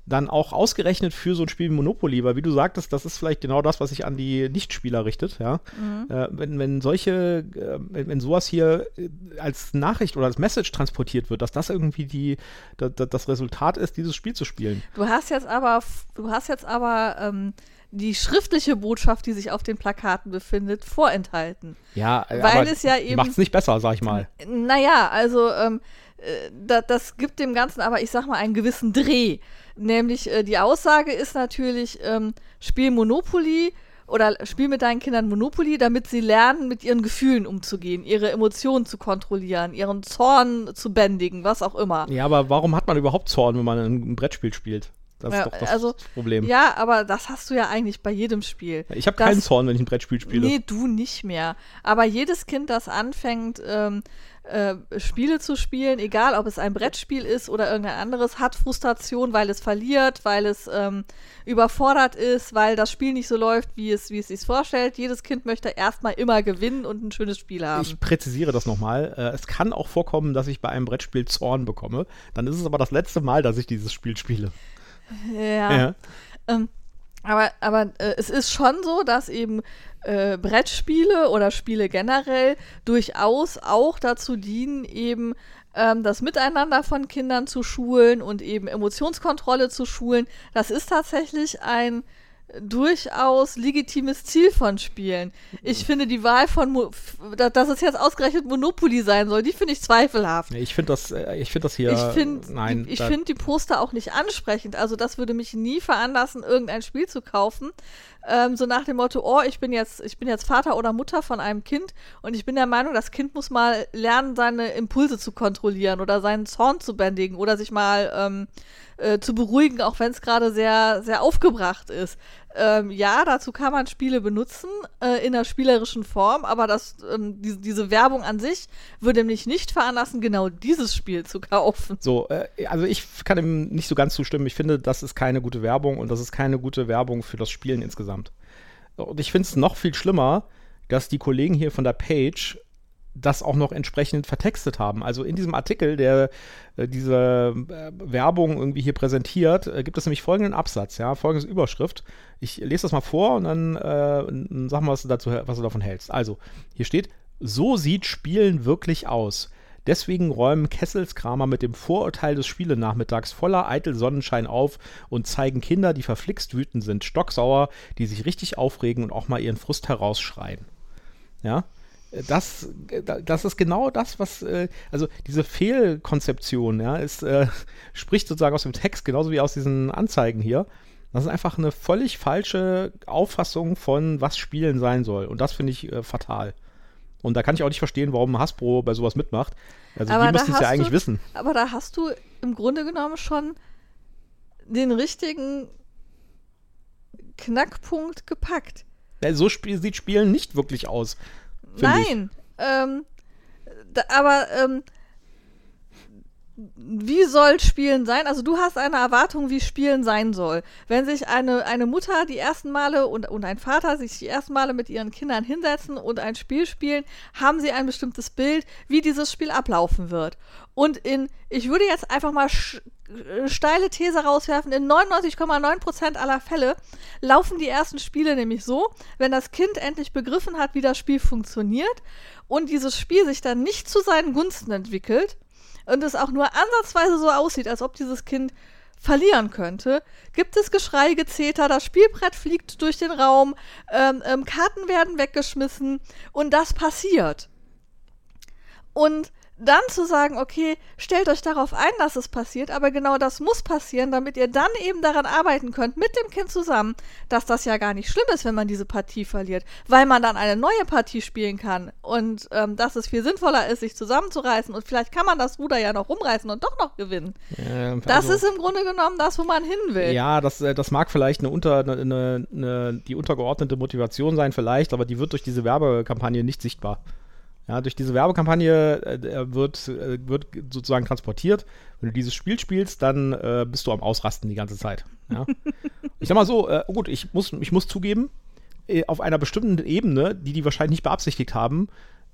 dann auch ausgerechnet für so ein Spiel wie Monopoly, weil wie du sagtest, das ist vielleicht genau das, was sich an die Nichtspieler richtet, ja. Mhm. Äh, wenn, wenn solche, äh, wenn, wenn, sowas hier äh, als Nachricht oder als Message transportiert wird, dass das irgendwie die, da, da, das Resultat ist, dieses Spiel zu spielen. Du hast jetzt aber, du hast jetzt aber ähm, die schriftliche Botschaft, die sich auf den Plakaten befindet, vorenthalten. Ja, weil aber es ja eben. Macht es nicht besser, sag ich mal. Naja, also ähm, äh, da, das gibt dem Ganzen aber, ich sag mal, einen gewissen Dreh. Nämlich äh, die Aussage ist natürlich, ähm, spiel Monopoly oder spiel mit deinen Kindern Monopoly, damit sie lernen, mit ihren Gefühlen umzugehen, ihre Emotionen zu kontrollieren, ihren Zorn zu bändigen, was auch immer. Ja, aber warum hat man überhaupt Zorn, wenn man ein Brettspiel spielt? Das ja, ist doch das also, Problem. Ja, aber das hast du ja eigentlich bei jedem Spiel. Ich habe keinen Zorn, wenn ich ein Brettspiel spiele. Nee, du nicht mehr. Aber jedes Kind, das anfängt, ähm, äh, Spiele zu spielen, egal ob es ein Brettspiel ist oder irgendein anderes, hat Frustration, weil es verliert, weil es ähm, überfordert ist, weil das Spiel nicht so läuft, wie es, wie es sich vorstellt. Jedes Kind möchte erstmal immer gewinnen und ein schönes Spiel haben. Ich präzisiere das nochmal. Äh, es kann auch vorkommen, dass ich bei einem Brettspiel Zorn bekomme. Dann ist es aber das letzte Mal, dass ich dieses Spiel spiele. Ja. ja. Ähm, aber aber äh, es ist schon so, dass eben äh, Brettspiele oder Spiele generell durchaus auch dazu dienen, eben ähm, das Miteinander von Kindern zu schulen und eben Emotionskontrolle zu schulen. Das ist tatsächlich ein durchaus legitimes Ziel von Spielen. Ich finde die Wahl von, Mo dass es jetzt ausgerechnet Monopoly sein soll, die finde ich zweifelhaft. Ich finde das, äh, ich finde das hier, ich find, nein. Die, ich finde die Poster auch nicht ansprechend. Also das würde mich nie veranlassen, irgendein Spiel zu kaufen. Ähm, so nach dem Motto, oh, ich bin jetzt, ich bin jetzt Vater oder Mutter von einem Kind und ich bin der Meinung, das Kind muss mal lernen, seine Impulse zu kontrollieren oder seinen Zorn zu bändigen oder sich mal ähm, äh, zu beruhigen, auch wenn es gerade sehr, sehr aufgebracht ist. Ähm, ja, dazu kann man Spiele benutzen äh, in einer spielerischen Form, aber das, ähm, die, diese Werbung an sich würde mich nicht veranlassen, genau dieses Spiel zu kaufen. So, äh, also ich kann ihm nicht so ganz zustimmen. Ich finde, das ist keine gute Werbung und das ist keine gute Werbung für das Spielen insgesamt. Und ich finde es noch viel schlimmer, dass die Kollegen hier von der Page das auch noch entsprechend vertextet haben. Also in diesem Artikel, der äh, diese äh, Werbung irgendwie hier präsentiert, äh, gibt es nämlich folgenden Absatz, ja, folgende Überschrift. Ich lese das mal vor und dann äh, sag mal, was du, dazu, was du davon hältst. Also, hier steht, so sieht Spielen wirklich aus. Deswegen räumen Kesselskramer mit dem Vorurteil des Spielenachmittags voller eitel Sonnenschein auf und zeigen Kinder, die verflixt wütend sind, stocksauer, die sich richtig aufregen und auch mal ihren Frust herausschreien. Ja, das, das ist genau das, was, äh, also diese Fehlkonzeption, ja, ist, äh, spricht sozusagen aus dem Text, genauso wie aus diesen Anzeigen hier. Das ist einfach eine völlig falsche Auffassung von, was Spielen sein soll. Und das finde ich äh, fatal. Und da kann ich auch nicht verstehen, warum Hasbro bei sowas mitmacht. Also aber die müssten es ja eigentlich du, wissen. Aber da hast du im Grunde genommen schon den richtigen Knackpunkt gepackt. Ja, so sp sieht Spielen nicht wirklich aus. Nein, ähm, da, aber ähm, wie soll Spielen sein? Also du hast eine Erwartung, wie Spielen sein soll. Wenn sich eine, eine Mutter die ersten Male und, und ein Vater sich die ersten Male mit ihren Kindern hinsetzen und ein Spiel spielen, haben sie ein bestimmtes Bild, wie dieses Spiel ablaufen wird. Und in, ich würde jetzt einfach mal äh, steile These rauswerfen, in 99,9% aller Fälle laufen die ersten Spiele nämlich so, wenn das Kind endlich begriffen hat, wie das Spiel funktioniert und dieses Spiel sich dann nicht zu seinen Gunsten entwickelt und es auch nur ansatzweise so aussieht, als ob dieses Kind verlieren könnte, gibt es Geschrei, Gezeter, das Spielbrett fliegt durch den Raum, ähm, ähm, Karten werden weggeschmissen und das passiert. Und dann zu sagen, okay, stellt euch darauf ein, dass es passiert, aber genau das muss passieren, damit ihr dann eben daran arbeiten könnt, mit dem Kind zusammen, dass das ja gar nicht schlimm ist, wenn man diese Partie verliert, weil man dann eine neue Partie spielen kann und ähm, dass es viel sinnvoller ist, sich zusammenzureißen und vielleicht kann man das Ruder ja noch rumreißen und doch noch gewinnen. Ja, also, das ist im Grunde genommen das, wo man hin will. Ja, das, äh, das mag vielleicht eine unter, eine, eine, eine, die untergeordnete Motivation sein, vielleicht, aber die wird durch diese Werbekampagne nicht sichtbar. Ja, durch diese Werbekampagne äh, wird, äh, wird sozusagen transportiert. Wenn du dieses Spiel spielst, dann äh, bist du am Ausrasten die ganze Zeit. Ja? [LAUGHS] ich sag mal so, äh, gut, ich muss, ich muss zugeben, äh, auf einer bestimmten Ebene, die die wahrscheinlich nicht beabsichtigt haben,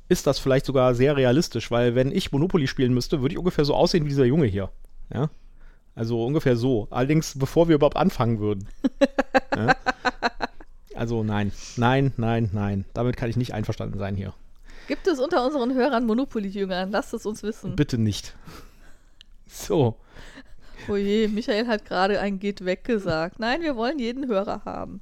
ist das vielleicht sogar sehr realistisch, weil wenn ich Monopoly spielen müsste, würde ich ungefähr so aussehen wie dieser Junge hier. Ja? Also ungefähr so. Allerdings, bevor wir überhaupt anfangen würden. [LAUGHS] ja? Also nein, nein, nein, nein. Damit kann ich nicht einverstanden sein hier. Gibt es unter unseren Hörern Monopoly-Jüngern? Lasst es uns wissen. Bitte nicht. [LAUGHS] So. Oh je, Michael hat gerade ein Geht weg gesagt. Nein, wir wollen jeden Hörer haben.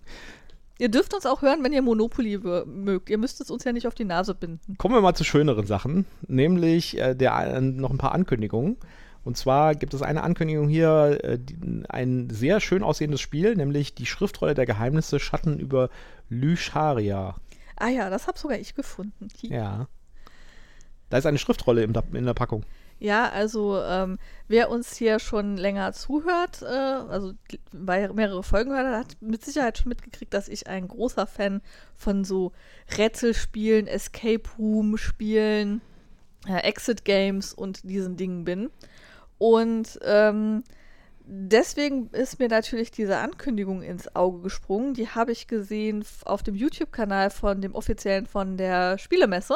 Ihr dürft uns auch hören, wenn ihr Monopoly mögt. Ihr müsst es uns ja nicht auf die Nase binden. Kommen wir mal zu schöneren Sachen, nämlich äh, der, äh, noch ein paar Ankündigungen. Und zwar gibt es eine Ankündigung hier, äh, die, ein sehr schön aussehendes Spiel, nämlich die Schriftrolle der Geheimnisse Schatten über Lycharia. Ah ja, das habe sogar ich gefunden. Ja. Da ist eine Schriftrolle in der, in der Packung. Ja, also ähm, wer uns hier schon länger zuhört, äh, also mehrere Folgen hört, hat mit Sicherheit schon mitgekriegt, dass ich ein großer Fan von so Rätselspielen, Escape Room Spielen, äh, Exit Games und diesen Dingen bin. Und ähm, deswegen ist mir natürlich diese Ankündigung ins Auge gesprungen. Die habe ich gesehen auf dem YouTube-Kanal von dem offiziellen von der Spielemesse.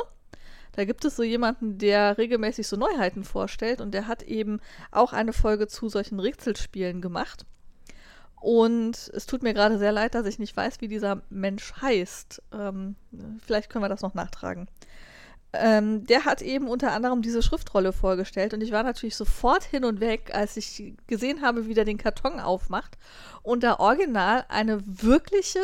Da gibt es so jemanden, der regelmäßig so Neuheiten vorstellt und der hat eben auch eine Folge zu solchen Rätselspielen gemacht. Und es tut mir gerade sehr leid, dass ich nicht weiß, wie dieser Mensch heißt. Ähm, vielleicht können wir das noch nachtragen. Ähm, der hat eben unter anderem diese Schriftrolle vorgestellt und ich war natürlich sofort hin und weg, als ich gesehen habe, wie der den Karton aufmacht und da original eine wirkliche,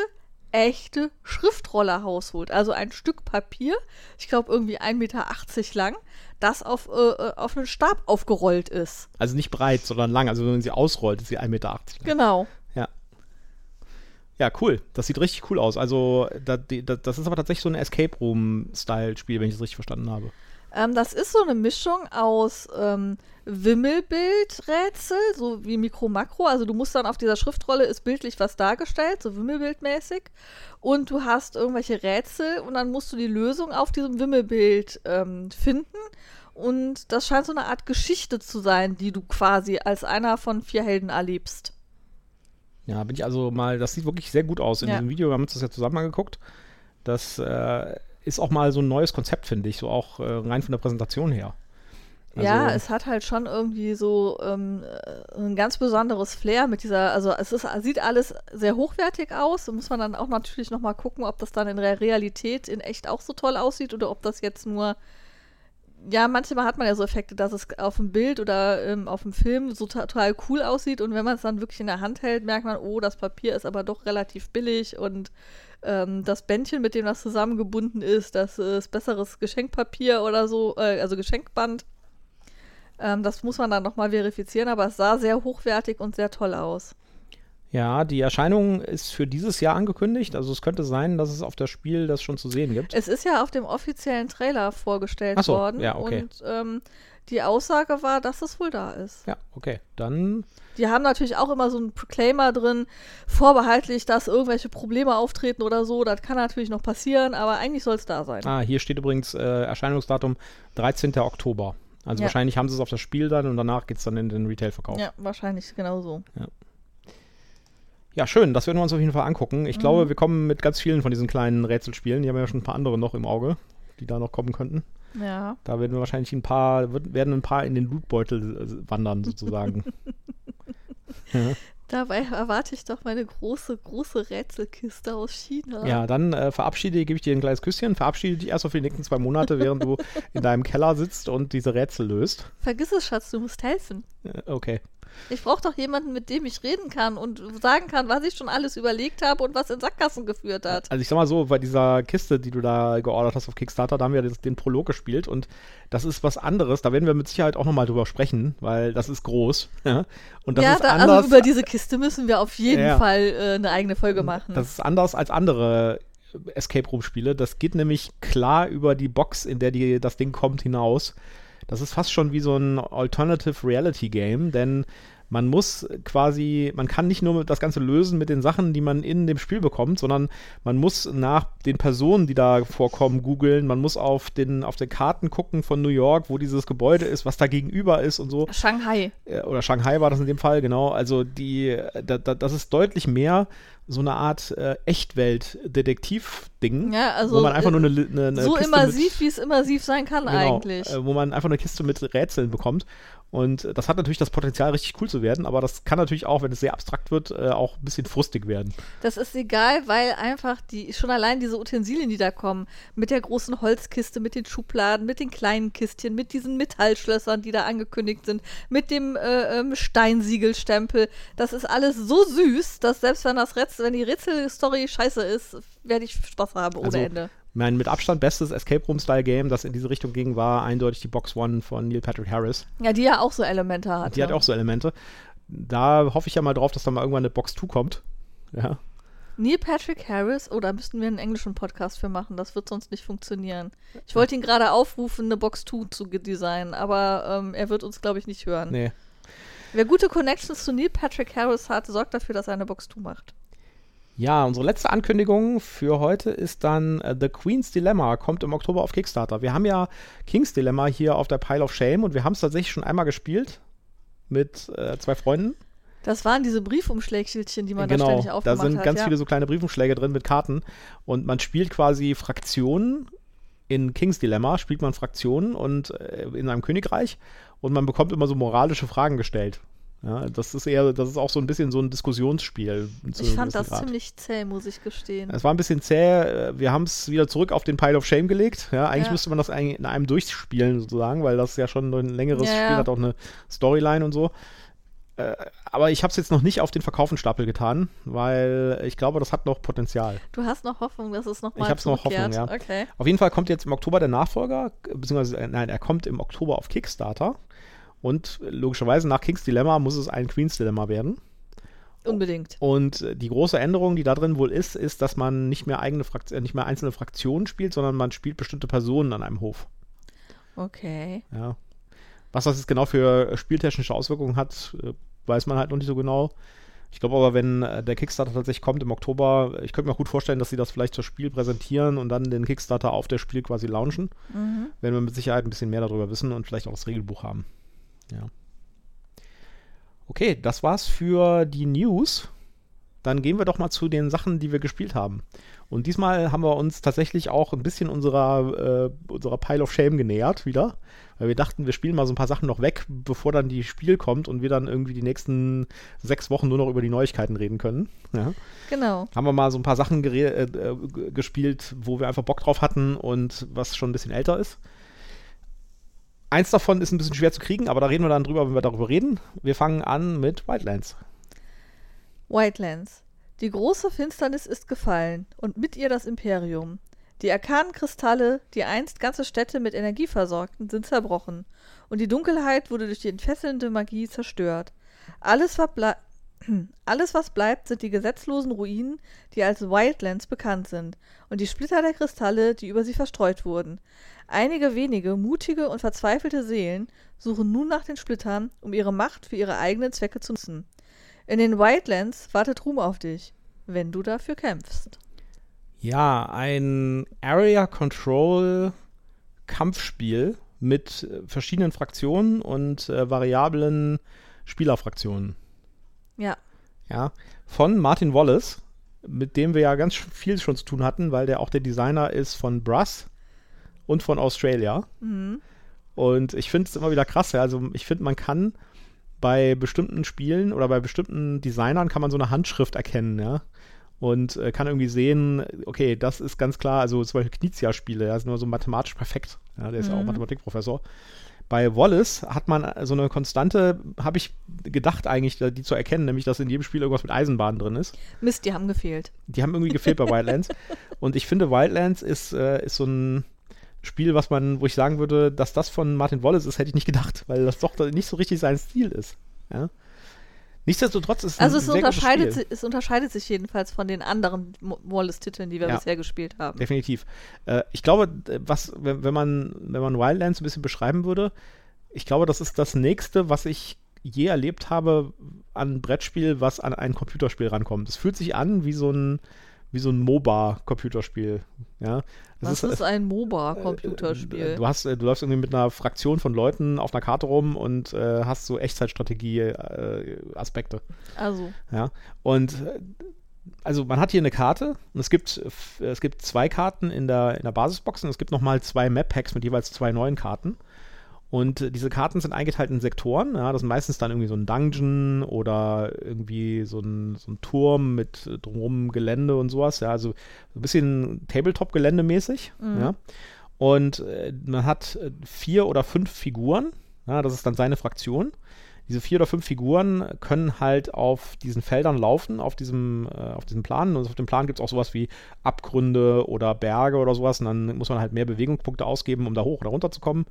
echte Schriftrolle rausholt. Also ein Stück Papier, ich glaube irgendwie 1,80 Meter lang, das auf, äh, äh, auf einen Stab aufgerollt ist. Also nicht breit, sondern lang. Also wenn man sie ausrollt, ist sie 1,80 Meter lang. Genau. Ja. Cool. Das sieht richtig cool aus. Also, da, die, da, das ist aber tatsächlich so ein Escape Room-Style-Spiel, wenn ich es richtig verstanden habe. Ähm, das ist so eine Mischung aus ähm, Wimmelbildrätsel, so wie Mikro-Makro. Also du musst dann auf dieser Schriftrolle ist bildlich was dargestellt, so Wimmelbildmäßig. Und du hast irgendwelche Rätsel und dann musst du die Lösung auf diesem Wimmelbild ähm, finden. Und das scheint so eine Art Geschichte zu sein, die du quasi als einer von vier Helden erlebst. Ja, bin ich also mal, das sieht wirklich sehr gut aus in ja. diesem Video. Wir haben uns das ja zusammen angeguckt. Das äh, ist auch mal so ein neues Konzept, finde ich, so auch äh, rein von der Präsentation her. Also ja, es hat halt schon irgendwie so ähm, äh, ein ganz besonderes Flair mit dieser, also es ist, sieht alles sehr hochwertig aus. Da muss man dann auch natürlich nochmal gucken, ob das dann in der Realität in echt auch so toll aussieht oder ob das jetzt nur ja, manchmal hat man ja so Effekte, dass es auf dem Bild oder ähm, auf dem Film so total cool aussieht und wenn man es dann wirklich in der Hand hält, merkt man, oh, das Papier ist aber doch relativ billig und ähm, das Bändchen, mit dem das zusammengebunden ist, das ist besseres Geschenkpapier oder so, äh, also Geschenkband. Ähm, das muss man dann nochmal verifizieren, aber es sah sehr hochwertig und sehr toll aus. Ja, die Erscheinung ist für dieses Jahr angekündigt. Also es könnte sein, dass es auf das Spiel das schon zu sehen gibt. Es ist ja auf dem offiziellen Trailer vorgestellt so, worden. Ja, okay. Und ähm, die Aussage war, dass es wohl da ist. Ja, okay. Dann. Die haben natürlich auch immer so einen Proclaimer drin, vorbehaltlich, dass irgendwelche Probleme auftreten oder so. Das kann natürlich noch passieren, aber eigentlich soll es da sein. Ah, hier steht übrigens äh, Erscheinungsdatum 13. Oktober. Also ja. wahrscheinlich haben sie es auf das Spiel dann und danach geht es dann in den Retail-Verkauf. Ja, wahrscheinlich genau so. Ja. Ja, schön, das werden wir uns auf jeden Fall angucken. Ich mhm. glaube, wir kommen mit ganz vielen von diesen kleinen Rätselspielen. Die haben ja schon ein paar andere noch im Auge, die da noch kommen könnten. Ja. Da werden wir wahrscheinlich ein paar, werden ein paar in den Lootbeutel äh, wandern, sozusagen. [LAUGHS] ja. Dabei erwarte ich doch meine große, große Rätselkiste aus China. Ja, dann äh, verabschiede, gebe ich dir ein kleines Küsschen, verabschiede dich erst auf die nächsten zwei Monate, während du [LAUGHS] in deinem Keller sitzt und diese Rätsel löst. Vergiss es, Schatz, du musst helfen. Äh, okay. Ich brauche doch jemanden, mit dem ich reden kann und sagen kann, was ich schon alles überlegt habe und was in Sackgassen geführt hat. Also ich sag mal so, bei dieser Kiste, die du da geordert hast auf Kickstarter, da haben wir den Prolog gespielt und das ist was anderes. Da werden wir mit Sicherheit auch nochmal drüber sprechen, weil das ist groß. [LAUGHS] Ja, und das ja ist da, also anders, also über diese Kiste müssen wir auf jeden ja, Fall äh, eine eigene Folge machen. Das ist anders als andere Escape Room Spiele. Das geht nämlich klar über die Box, in der die, das Ding kommt, hinaus. Das ist fast schon wie so ein Alternative Reality Game, denn man muss quasi, man kann nicht nur das Ganze lösen mit den Sachen, die man in dem Spiel bekommt, sondern man muss nach den Personen, die da vorkommen, googeln. Man muss auf den, auf den Karten gucken von New York, wo dieses Gebäude ist, was da gegenüber ist und so. Shanghai. Oder Shanghai war das in dem Fall, genau. Also die, da, da, das ist deutlich mehr so eine Art äh, Echtwelt-Detektiv-Ding, ja, also, wo man einfach nur eine, eine, eine so Kiste immersiv, wie es immersiv sein kann genau, eigentlich, äh, wo man einfach eine Kiste mit Rätseln bekommt und das hat natürlich das Potenzial, richtig cool zu werden, aber das kann natürlich auch, wenn es sehr abstrakt wird, äh, auch ein bisschen frustig werden. Das ist egal, weil einfach die, schon allein diese Utensilien, die da kommen, mit der großen Holzkiste, mit den Schubladen, mit den kleinen Kistchen, mit diesen Metallschlössern, die da angekündigt sind, mit dem äh, ähm, Steinsiegelstempel, das ist alles so süß, dass selbst wenn das Rätsel, wenn die Rätselstory scheiße ist, werde ich Spaß haben ohne also, Ende. Mein mit Abstand bestes Escape Room-Style-Game, das in diese Richtung ging, war eindeutig die Box One von Neil Patrick Harris. Ja, die ja auch so Elemente hat. Die hat auch so Elemente. Da hoffe ich ja mal drauf, dass da mal irgendwann eine Box 2 kommt. Ja. Neil Patrick Harris, oh, da müssten wir einen englischen Podcast für machen, das wird sonst nicht funktionieren. Ich wollte ihn gerade aufrufen, eine Box 2 zu designen, aber ähm, er wird uns, glaube ich, nicht hören. Nee. Wer gute Connections zu Neil Patrick Harris hat, sorgt dafür, dass er eine Box 2 macht. Ja, unsere letzte Ankündigung für heute ist dann uh, The Queen's Dilemma, kommt im Oktober auf Kickstarter. Wir haben ja King's Dilemma hier auf der Pile of Shame und wir haben es tatsächlich schon einmal gespielt mit äh, zwei Freunden. Das waren diese Briefumschlägchen, die man genau, da ständig aufgemacht hat. Da sind hat, ganz ja. viele so kleine Briefumschläge drin mit Karten und man spielt quasi Fraktionen. In King's Dilemma spielt man Fraktionen und äh, in einem Königreich und man bekommt immer so moralische Fragen gestellt. Ja, das ist eher, das ist auch so ein bisschen so ein Diskussionsspiel. Ich fand das Grad. ziemlich zäh, muss ich gestehen. Es war ein bisschen zäh. Wir haben es wieder zurück auf den Pile of Shame gelegt. Ja, eigentlich ja. müsste man das in einem durchspielen, sozusagen, weil das ja schon ein längeres ja, Spiel hat, auch eine Storyline und so. Äh, aber ich habe es jetzt noch nicht auf den Verkaufenstapel getan, weil ich glaube, das hat noch Potenzial. Du hast noch Hoffnung, dass es noch mal Ich habe noch Hoffnung, ja. Okay. Auf jeden Fall kommt jetzt im Oktober der Nachfolger, beziehungsweise, äh, nein, er kommt im Oktober auf Kickstarter. Und logischerweise nach King's Dilemma muss es ein Queen's Dilemma werden. Unbedingt. Und die große Änderung, die da drin wohl ist, ist, dass man nicht mehr eigene Frakt äh, nicht mehr einzelne Fraktionen spielt, sondern man spielt bestimmte Personen an einem Hof. Okay. Ja. Was das jetzt genau für spieltechnische Auswirkungen hat, weiß man halt noch nicht so genau. Ich glaube aber, wenn äh, der Kickstarter tatsächlich kommt im Oktober, ich könnte mir auch gut vorstellen, dass sie das vielleicht zur Spiel präsentieren und dann den Kickstarter auf der Spiel quasi launchen. Mhm. Werden wir mit Sicherheit ein bisschen mehr darüber wissen und vielleicht auch das Regelbuch haben. Ja. Okay, das war's für die News. Dann gehen wir doch mal zu den Sachen, die wir gespielt haben. Und diesmal haben wir uns tatsächlich auch ein bisschen unserer, äh, unserer Pile of Shame genähert wieder. Weil wir dachten, wir spielen mal so ein paar Sachen noch weg, bevor dann die Spiel kommt und wir dann irgendwie die nächsten sechs Wochen nur noch über die Neuigkeiten reden können. Ja. Genau. Haben wir mal so ein paar Sachen äh, äh, gespielt, wo wir einfach Bock drauf hatten und was schon ein bisschen älter ist. Eins davon ist ein bisschen schwer zu kriegen, aber da reden wir dann drüber, wenn wir darüber reden. Wir fangen an mit Wildlands. Wildlands. Die große Finsternis ist gefallen und mit ihr das Imperium. Die arkanen Kristalle, die einst ganze Städte mit Energie versorgten, sind zerbrochen, und die Dunkelheit wurde durch die entfesselnde Magie zerstört. Alles, [CLEARS THROAT] Alles, was bleibt, sind die gesetzlosen Ruinen, die als Wildlands bekannt sind, und die Splitter der Kristalle, die über sie verstreut wurden. Einige wenige, mutige und verzweifelte Seelen suchen nun nach den Splittern, um ihre Macht für ihre eigenen Zwecke zu nutzen. In den Wildlands wartet Ruhm auf dich, wenn du dafür kämpfst. Ja, ein Area Control Kampfspiel mit äh, verschiedenen Fraktionen und äh, variablen Spielerfraktionen. Ja. Ja, von Martin Wallace, mit dem wir ja ganz viel schon zu tun hatten, weil der auch der Designer ist von Brass und von Australia. Mhm. Und ich finde es immer wieder krass. Ja. Also ich finde, man kann bei bestimmten Spielen oder bei bestimmten Designern kann man so eine Handschrift erkennen, ja. Und äh, kann irgendwie sehen, okay, das ist ganz klar, also zum Beispiel Knizia-Spiele, der ist nur so mathematisch perfekt. Ja, der ist mhm. ja auch mhm. Mathematikprofessor. Bei Wallace hat man so eine Konstante, habe ich gedacht eigentlich, die zu erkennen, nämlich, dass in jedem Spiel irgendwas mit Eisenbahn drin ist. Mist, die haben gefehlt. Die haben irgendwie gefehlt bei Wildlands. [LAUGHS] Und ich finde, Wildlands ist, äh, ist so ein Spiel, was man, wo ich sagen würde, dass das von Martin Wallace ist, hätte ich nicht gedacht, weil das doch nicht so richtig sein Stil ist. Ja? Nichtsdestotrotz ist es Also es unterscheidet, si es unterscheidet sich jedenfalls von den anderen Wallace-Titeln, die wir ja, bisher gespielt haben. Definitiv. Äh, ich glaube, was, wenn, wenn, man, wenn man Wildlands ein bisschen beschreiben würde, ich glaube, das ist das nächste, was ich je erlebt habe an Brettspiel, was an ein Computerspiel rankommt. Es fühlt sich an wie so ein wie so ein MOBA-Computerspiel. Ja? Das Was ist, ist ein MOBA-Computerspiel? Äh, du, hast, äh, du läufst irgendwie mit einer Fraktion von Leuten auf einer Karte rum und äh, hast so Echtzeitstrategie-Aspekte. Äh, also. Ja. Und äh, also man hat hier eine Karte und es gibt, es gibt zwei Karten in der, in der Basisbox und es gibt nochmal zwei Map-Packs mit jeweils zwei neuen Karten. Und äh, diese Karten sind eingeteilt in Sektoren. Ja, das ist meistens dann irgendwie so ein Dungeon oder irgendwie so ein, so ein Turm mit drumherum Gelände und sowas. Ja, also ein bisschen Tabletop-Gelände mäßig. Mhm. Ja. Und äh, man hat äh, vier oder fünf Figuren. Ja, das ist dann seine Fraktion. Diese vier oder fünf Figuren können halt auf diesen Feldern laufen, auf diesem, äh, auf diesem Plan. Und auf dem Plan gibt es auch sowas wie Abgründe oder Berge oder sowas. Und dann muss man halt mehr Bewegungspunkte ausgeben, um da hoch oder runter zu kommen.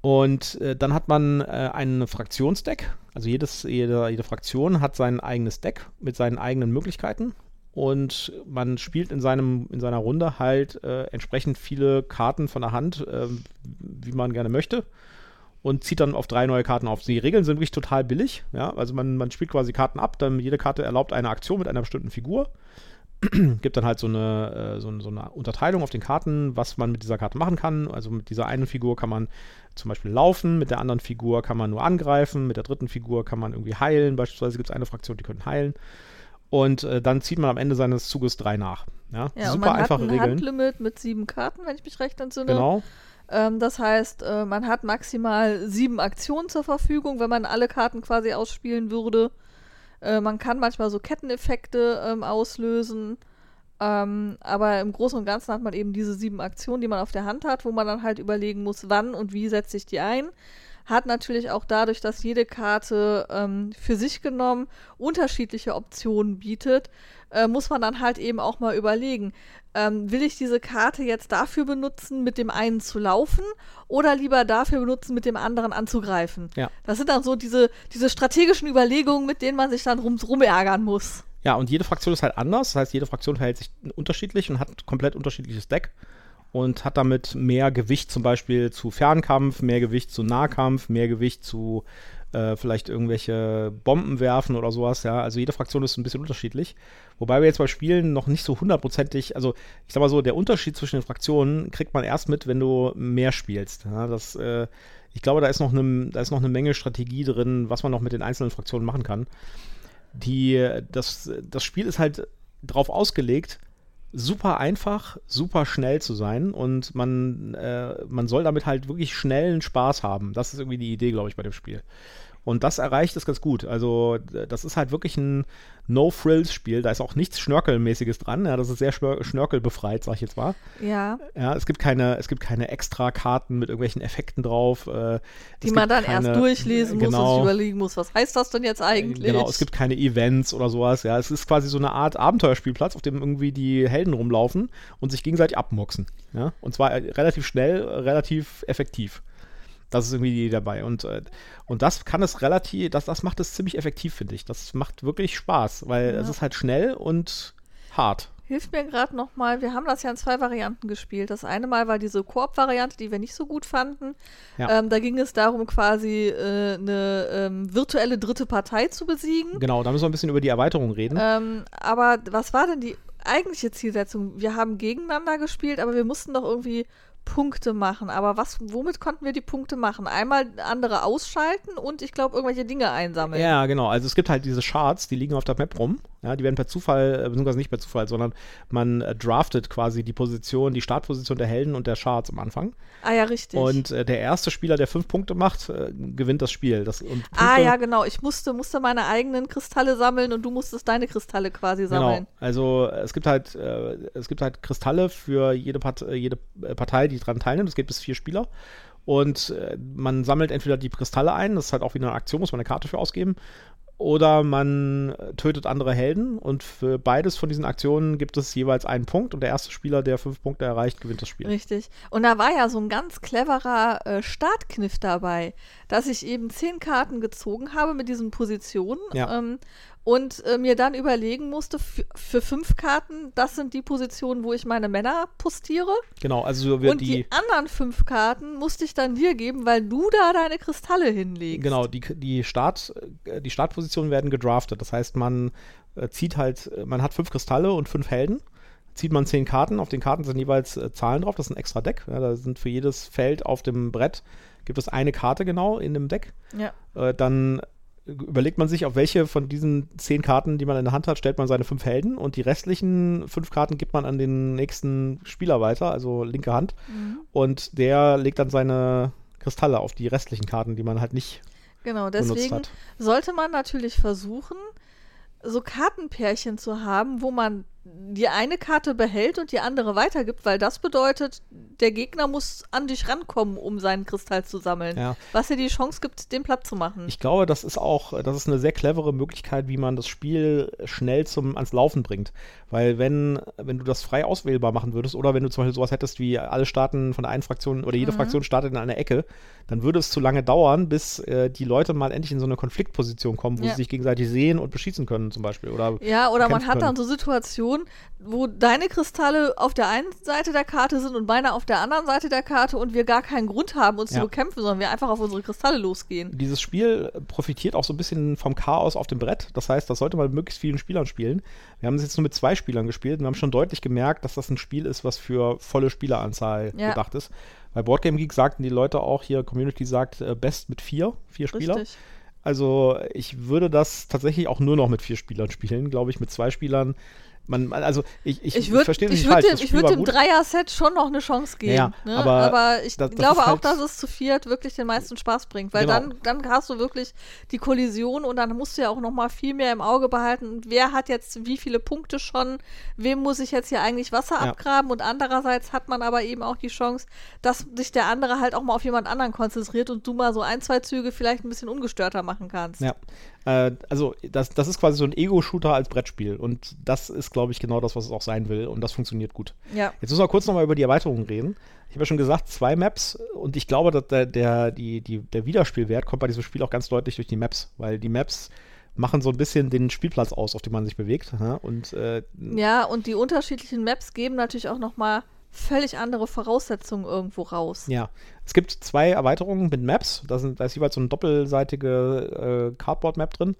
Und äh, dann hat man äh, ein Fraktionsdeck. Also jedes, jede, jede Fraktion hat sein eigenes Deck mit seinen eigenen Möglichkeiten. Und man spielt in, seinem, in seiner Runde halt äh, entsprechend viele Karten von der Hand, äh, wie man gerne möchte. Und zieht dann auf drei neue Karten auf. Die Regeln sind wirklich total billig. Ja? Also man, man spielt quasi Karten ab, dann jede Karte erlaubt eine Aktion mit einer bestimmten Figur. [CLEARS THROAT] gibt dann halt so eine, äh, so, so, eine Unterteilung auf den Karten, was man mit dieser Karte machen kann. Also mit dieser einen Figur kann man zum Beispiel laufen, mit der anderen Figur kann man nur angreifen, mit der dritten Figur kann man irgendwie heilen. Beispielsweise gibt es eine Fraktion, die können heilen. Und äh, dann zieht man am Ende seines Zuges drei nach. Ja, ja super und man einfache hat ein Regeln. Handlimit mit sieben Karten, wenn ich mich recht entsinne. Genau. Ähm, das heißt, äh, man hat maximal sieben Aktionen zur Verfügung, wenn man alle Karten quasi ausspielen würde. Äh, man kann manchmal so Ketteneffekte ähm, auslösen. Ähm, aber im Großen und Ganzen hat man eben diese sieben Aktionen, die man auf der Hand hat, wo man dann halt überlegen muss, wann und wie setze ich die ein hat natürlich auch dadurch, dass jede Karte ähm, für sich genommen unterschiedliche Optionen bietet, äh, muss man dann halt eben auch mal überlegen, ähm, will ich diese Karte jetzt dafür benutzen, mit dem einen zu laufen oder lieber dafür benutzen, mit dem anderen anzugreifen? Ja. Das sind dann so diese, diese strategischen Überlegungen, mit denen man sich dann rum, rumärgern muss. Ja, und jede Fraktion ist halt anders. Das heißt, jede Fraktion verhält sich unterschiedlich und hat komplett unterschiedliches Deck und hat damit mehr Gewicht zum Beispiel zu Fernkampf, mehr Gewicht zu Nahkampf, mehr Gewicht zu äh, vielleicht irgendwelche Bomben werfen oder sowas. Ja, also jede Fraktion ist ein bisschen unterschiedlich. Wobei wir jetzt bei Spielen noch nicht so hundertprozentig, also ich sag mal so, der Unterschied zwischen den Fraktionen kriegt man erst mit, wenn du mehr spielst. Ja, das, äh, ich glaube, da ist, noch eine, da ist noch eine Menge Strategie drin, was man noch mit den einzelnen Fraktionen machen kann. Die, das, das Spiel ist halt drauf ausgelegt, super einfach, super schnell zu sein und man, äh, man soll damit halt wirklich schnellen Spaß haben. Das ist irgendwie die Idee, glaube ich, bei dem Spiel. Und das erreicht es ganz gut. Also, das ist halt wirklich ein No-Frills-Spiel. Da ist auch nichts Schnörkelmäßiges dran. Ja, das ist sehr schnörkelbefreit, sag ich jetzt mal. Ja. Ja, es gibt keine, es gibt keine extra Karten mit irgendwelchen Effekten drauf. Äh, die man dann keine, erst durchlesen genau, muss und sich genau. überlegen muss, was heißt das denn jetzt eigentlich? Genau, es gibt keine Events oder sowas. Ja, es ist quasi so eine Art Abenteuerspielplatz, auf dem irgendwie die Helden rumlaufen und sich gegenseitig abmuxen. Ja, und zwar relativ schnell, relativ effektiv. Das ist irgendwie die Idee dabei. Und, äh, und das kann es relativ, das, das macht es ziemlich effektiv, finde ich. Das macht wirklich Spaß, weil ja. es ist halt schnell und hart. Hilft mir gerade noch mal, wir haben das ja in zwei Varianten gespielt. Das eine Mal war diese Koop-Variante, die wir nicht so gut fanden. Ja. Ähm, da ging es darum, quasi äh, eine ähm, virtuelle dritte Partei zu besiegen. Genau, da müssen wir ein bisschen über die Erweiterung reden. Ähm, aber was war denn die eigentliche Zielsetzung? Wir haben gegeneinander gespielt, aber wir mussten doch irgendwie Punkte machen. Aber was, womit konnten wir die Punkte machen? Einmal andere ausschalten und ich glaube irgendwelche Dinge einsammeln. Ja, genau. Also es gibt halt diese Charts, die liegen auf der Map rum. Ja, die werden per Zufall, äh, beziehungsweise nicht per Zufall, sondern man äh, draftet quasi die Position, die Startposition der Helden und der Charts am Anfang. Ah ja, richtig. Und äh, der erste Spieler, der fünf Punkte macht, äh, gewinnt das Spiel. Das, ah ja, genau. Ich musste, musste meine eigenen Kristalle sammeln und du musstest deine Kristalle quasi genau. sammeln. Genau. Also es gibt halt, äh, es gibt halt Kristalle für jede, Part jede Partei, die dran teilnimmt. Es geht bis vier Spieler. Und äh, man sammelt entweder die Kristalle ein, das ist halt auch wieder eine Aktion, muss man eine Karte für ausgeben, oder man tötet andere Helden und für beides von diesen Aktionen gibt es jeweils einen Punkt und der erste Spieler, der fünf Punkte erreicht, gewinnt das Spiel. Richtig. Und da war ja so ein ganz cleverer äh, Startkniff dabei, dass ich eben zehn Karten gezogen habe mit diesen Positionen ja. ähm, und äh, mir dann überlegen musste, für fünf Karten, das sind die Positionen, wo ich meine Männer postiere. Genau, also wir Und die, die anderen fünf Karten musste ich dann dir geben, weil du da deine Kristalle hinlegst. Genau, die, die, Start, äh, die Startpositionen werden gedraftet. Das heißt, man äh, zieht halt, äh, man hat fünf Kristalle und fünf Helden. Zieht man zehn Karten, auf den Karten sind jeweils äh, Zahlen drauf, das ist ein extra Deck. Ja, da sind für jedes Feld auf dem Brett gibt es eine Karte genau in dem Deck. Ja. Äh, dann überlegt man sich, auf welche von diesen zehn Karten, die man in der Hand hat, stellt man seine fünf Helden und die restlichen fünf Karten gibt man an den nächsten Spieler weiter, also linke Hand. Mhm. Und der legt dann seine Kristalle auf die restlichen Karten, die man halt nicht Genau, deswegen sollte man natürlich versuchen, so Kartenpärchen zu haben, wo man die eine Karte behält und die andere weitergibt, weil das bedeutet, der Gegner muss an dich rankommen, um seinen Kristall zu sammeln. Ja. Was dir die Chance gibt, den platt zu machen. Ich glaube, das ist auch, das ist eine sehr clevere Möglichkeit, wie man das Spiel schnell zum, ans Laufen bringt. Weil wenn, wenn du das frei auswählbar machen würdest, oder wenn du zum Beispiel sowas hättest wie alle starten von der einen Fraktion oder jede mhm. Fraktion startet in einer Ecke, dann würde es zu lange dauern, bis äh, die Leute mal endlich in so eine Konfliktposition kommen, wo ja. sie sich gegenseitig sehen und beschießen können, zum Beispiel. Oder ja, oder man hat können. dann so Situationen, wo deine Kristalle auf der einen Seite der Karte sind und meine auf der anderen Seite der Karte und wir gar keinen Grund haben, uns ja. zu bekämpfen, sondern wir einfach auf unsere Kristalle losgehen. Dieses Spiel profitiert auch so ein bisschen vom Chaos auf dem Brett. Das heißt, das sollte man mit möglichst vielen Spielern spielen. Wir haben es jetzt nur mit zwei Spielern gespielt und wir haben schon deutlich gemerkt, dass das ein Spiel ist, was für volle Spieleranzahl ja. gedacht ist. Bei Boardgame Geek sagten die Leute auch hier, Community sagt, äh, best mit vier, vier Spieler. Richtig. Also ich würde das tatsächlich auch nur noch mit vier Spielern spielen, glaube ich. Mit zwei Spielern man, also ich, ich, ich, würd, verstehe ich nicht würd falsch. Dem, ich würde dem Dreier-Set schon noch eine Chance geben. Ja, ne? aber aber, ich das- das glaube auch, halt- dass es zu viert wirklich den meisten Spaß bringt. Weil Genau. dann, dann hast du wirklich die Kollision und dann musst du ja auch noch mal viel mehr im Auge behalten. Wer hat jetzt wie viele Punkte schon? Wem muss ich jetzt hier eigentlich Wasser Ja. abgraben? Und andererseits hat man aber eben auch die Chance, dass sich der andere halt auch mal auf jemand anderen konzentriert und du mal so ein, zwei Züge vielleicht ein bisschen ungestörter machen kannst. Ja. Äh, also, das, das ist quasi so ein Ego-Shooter als Brettspiel. Und das ist, glaube ich, genau das, was es auch sein will. Und das funktioniert gut. Ja. Jetzt müssen wir kurz nochmal über die Erweiterungen reden. Ich habe ja schon gesagt, zwei Maps. Und ich glaube, dass der, der, die, die, der Wiederspielwert kommt bei diesem Spiel auch ganz deutlich durch die Maps. Weil die Maps machen so ein bisschen den Spielplatz aus, auf dem man sich bewegt. Ja? Und äh, Ja, und die unterschiedlichen Maps geben natürlich auch noch mal völlig andere Voraussetzungen irgendwo raus. Ja, es gibt zwei Erweiterungen mit Maps. Da, sind, da ist jeweils so eine doppelseitige äh, Cardboard-Map drin.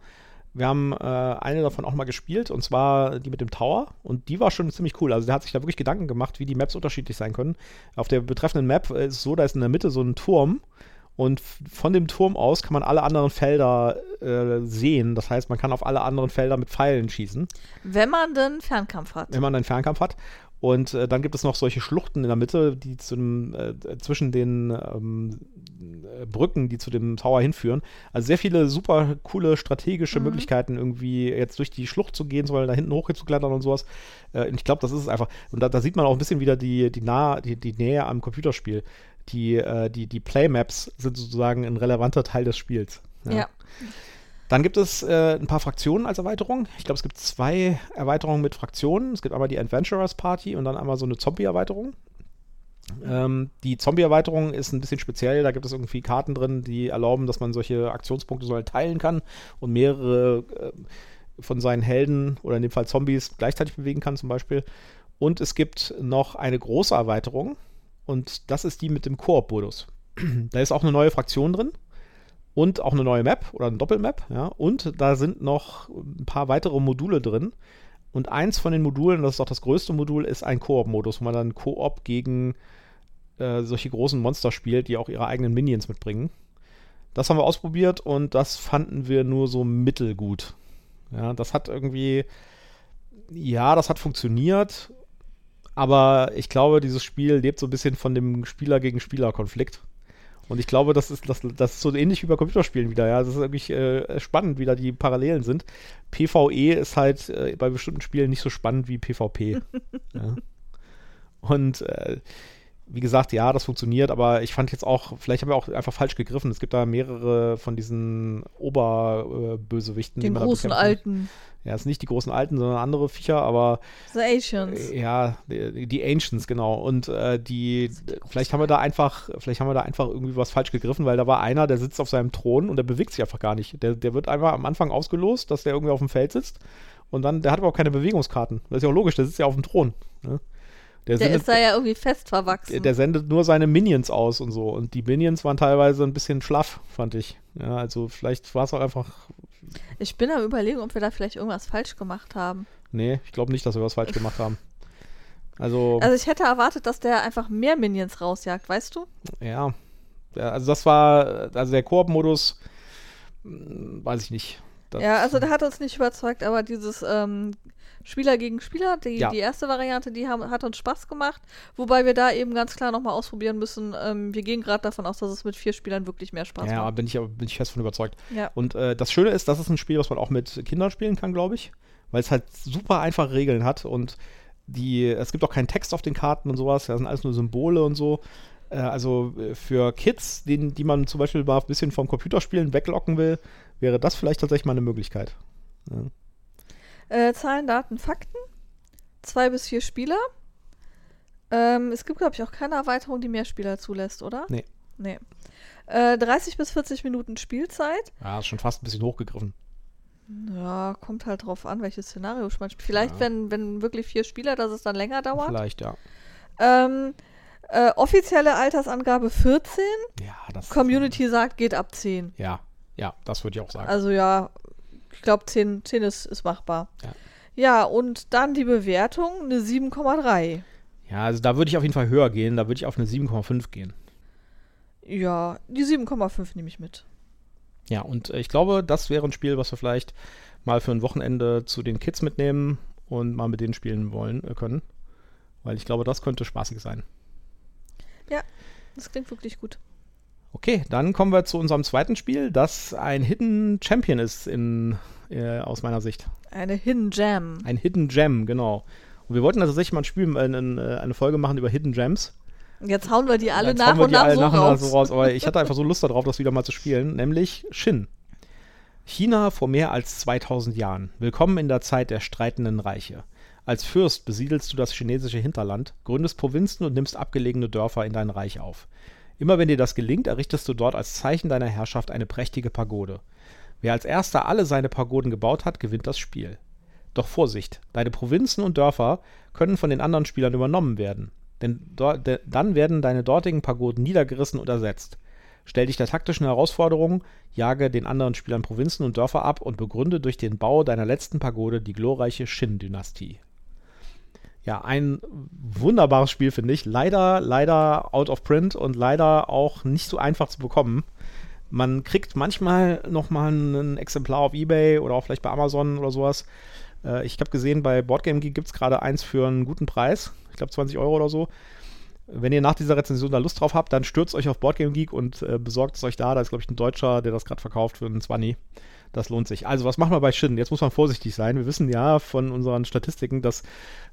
Wir haben äh, eine davon auch mal gespielt, und zwar die mit dem Tower. Und die war schon ziemlich cool. Also der hat sich da wirklich Gedanken gemacht, wie die Maps unterschiedlich sein können. Auf der betreffenden Map ist es so, da ist in der Mitte so ein Turm. Und von dem Turm aus kann man alle anderen Felder äh, sehen. Das heißt, man kann auf alle anderen Felder mit Pfeilen schießen Wenn man den Fernkampf hat. wenn man einen Fernkampf hat. Und äh, dann gibt es noch solche Schluchten in der Mitte, die zu dem, äh, zwischen den ähm, äh, Brücken, die zu dem Tower hinführen. Also sehr viele super coole strategische Möglichkeiten, irgendwie jetzt durch die Schlucht zu gehen, sondern da hinten hochzuklettern und sowas. Äh, und ich glaube, das ist es einfach. Und da, da sieht man auch ein bisschen wieder die, die, nah, die, die Nähe am Computerspiel. Die, äh, die, die Playmaps sind sozusagen ein relevanter Teil des Spiels. Ja. Dann gibt es äh, ein paar Fraktionen als Erweiterung. Ich glaube, es gibt zwei Erweiterungen mit Fraktionen. Es gibt einmal die Adventurers Party und dann einmal so eine Zombie-Erweiterung. Ähm, die Zombie-Erweiterung ist ein bisschen speziell. Da gibt es irgendwie Karten drin, die erlauben, dass man solche Aktionspunkte so halt teilen kann und mehrere äh, von seinen Helden oder in dem Fall Zombies gleichzeitig bewegen kann, zum Beispiel. Und es gibt noch eine große Erweiterung und das ist die mit dem Koop-Modus. [CLEARS THROAT] da ist auch eine neue Fraktion drin und auch eine neue Map oder eine Doppelmap, ja. Und da sind noch ein paar weitere Module drin. Und eins von den Modulen, das ist auch das größte Modul, ist ein Koop-Modus, wo man dann Koop gegen äh, solche großen Monster spielt, die auch ihre eigenen Minions mitbringen. Das haben wir ausprobiert und das fanden wir nur so mittelgut. Ja, das hat irgendwie, ja, das hat funktioniert, aber ich glaube, dieses Spiel lebt so ein bisschen von dem Spieler gegen Spieler-Konflikt. Und ich glaube, das ist, das, das ist so ähnlich wie bei Computerspielen wieder, ja. Das ist wirklich äh, spannend, wie da die Parallelen sind. PvE ist halt äh, bei bestimmten Spielen nicht so spannend wie PvP. [LAUGHS] ja. Und äh, wie gesagt, ja, das funktioniert, aber ich fand jetzt auch, vielleicht haben wir auch einfach falsch gegriffen. Es gibt da mehrere von diesen Oberbösewichten. Den großen Alten. Ja, es sind nicht die großen Alten, sondern andere Viecher, aber The Asians. äh, ja, die, die Ancients, genau. Und äh, die, vielleicht haben wir da einfach, vielleicht haben wir da einfach irgendwie was falsch gegriffen, weil da war einer, der sitzt auf seinem Thron und der bewegt sich einfach gar nicht. Der, der wird einfach am Anfang ausgelost, dass der irgendwie auf dem Feld sitzt. Und dann, der hat aber auch keine Bewegungskarten. Das ist ja auch logisch, der sitzt ja auf dem Thron. Ne? Der sendet, ist da ja irgendwie fest verwachsen. der, der sendet nur seine Minions aus und so. Und die Minions waren teilweise ein bisschen schlaff, fand ich. Ja, also vielleicht war es auch einfach. ich bin am überlegen, ob wir da vielleicht irgendwas falsch gemacht haben. Nee, ich glaube nicht, dass wir was falsch [LAUGHS] gemacht haben. Also, Also ich hätte erwartet, dass der einfach mehr Minions rausjagt, weißt du? ja. ja. Also das war, also der Koop-Modus, hm, weiß ich nicht. Ja, also der hat uns nicht überzeugt, aber dieses ähm, Spieler gegen Spieler, die, Ja. die erste Variante, die haben, hat uns Spaß gemacht. Wobei wir da eben ganz klar nochmal ausprobieren müssen. Ähm, wir gehen gerade davon aus, dass es mit vier Spielern wirklich mehr Spaß Ja, macht. bin ich, aber- bin ich fest von überzeugt. Ja. Und äh, das Schöne ist, das ist ein Spiel, was man auch mit Kindern spielen kann, glaube ich. Weil es halt super einfache Regeln hat und die, es gibt auch keinen Text auf den Karten und sowas, das sind alles nur Symbole und so. Äh, also äh, für Kids, den, die man zum Beispiel mal ein bisschen vom Computerspielen weglocken will, wäre das vielleicht tatsächlich mal eine Möglichkeit. Ja. Äh, Zahlen, Daten, Fakten. Zwei bis vier Spieler. Ähm, es gibt, glaube ich, auch keine Erweiterung, die mehr Spieler zulässt, oder? Nee. Nee. Äh, 30 bis 40 Minuten Spielzeit. ja, ist schon fast ein bisschen hochgegriffen. Ja, kommt halt drauf an, welches Szenario man spielt. Vielleicht, Ja. wenn, wenn wirklich vier Spieler, dass es dann länger dauert. Vielleicht, ja. Ähm, äh, offizielle Altersangabe 14. Ja, das. Community sagt, geht ab 10. Ja, ja, das würde ich auch sagen. Also ja, ich glaube 10, 10 ist, ist machbar. Ja. Ja, und dann die Bewertung, eine 7,3. ja, also da würde ich auf jeden Fall höher gehen, da würde ich auf eine 7,5 gehen. Ja, die 7,5 nehme ich mit. Ja, und äh, ich glaube, das wäre ein Spiel, was wir vielleicht mal für ein Wochenende zu den Kids mitnehmen und mal mit denen spielen wollen äh, können. Weil ich glaube, das könnte spaßig sein. Ja, das klingt wirklich gut. Okay, dann kommen wir zu unserem zweiten Spiel, das ein Hidden Champion ist in, äh, aus meiner Sicht. Eine Hidden Gem. Ein Hidden Gem, genau. Und wir wollten tatsächlich mal ein Spiel, äh, eine, eine Folge machen über Hidden Gems. Jetzt hauen wir die alle Jetzt nach und nach, so, nach, raus. so raus. Aber ich hatte einfach so Lust darauf, das wieder mal zu spielen, nämlich Shin. China vor mehr als 2000 Jahren. Willkommen in der Zeit der streitenden Reiche. Als Fürst besiedelst du das chinesische Hinterland, gründest Provinzen und nimmst abgelegene Dörfer in dein Reich auf. Immer wenn dir das gelingt, errichtest du dort als Zeichen deiner Herrschaft eine prächtige Pagode. Wer als erster alle seine Pagoden gebaut hat, gewinnt das Spiel. Doch Vorsicht, deine Provinzen und Dörfer können von den anderen Spielern übernommen werden. Denn de dann werden deine dortigen Pagoden niedergerissen und ersetzt. Stell dich der taktischen Herausforderung, jage den anderen Spielern Provinzen und Dörfer ab und begründe durch den Bau deiner letzten Pagode die glorreiche Shin-Dynastie. Ja, ein wunderbares Spiel, finde ich. Leider, leider out of print und leider auch nicht so einfach zu bekommen. Man kriegt manchmal noch mal ein Exemplar auf Ebay oder auch vielleicht bei Amazon oder sowas. Äh, ich habe gesehen, bei Boardgame Geek gibt es gerade eins für einen guten Preis. Ich glaube 20 Euro oder so. Wenn ihr nach dieser Rezension da Lust drauf habt, dann stürzt euch auf Boardgame Geek und äh, besorgt es euch da. Da ist, glaube ich, ein Deutscher, der das gerade verkauft für einen 20. Das lohnt sich. Also, was machen wir bei Shin? Jetzt muss man vorsichtig sein. Wir wissen ja von unseren Statistiken, dass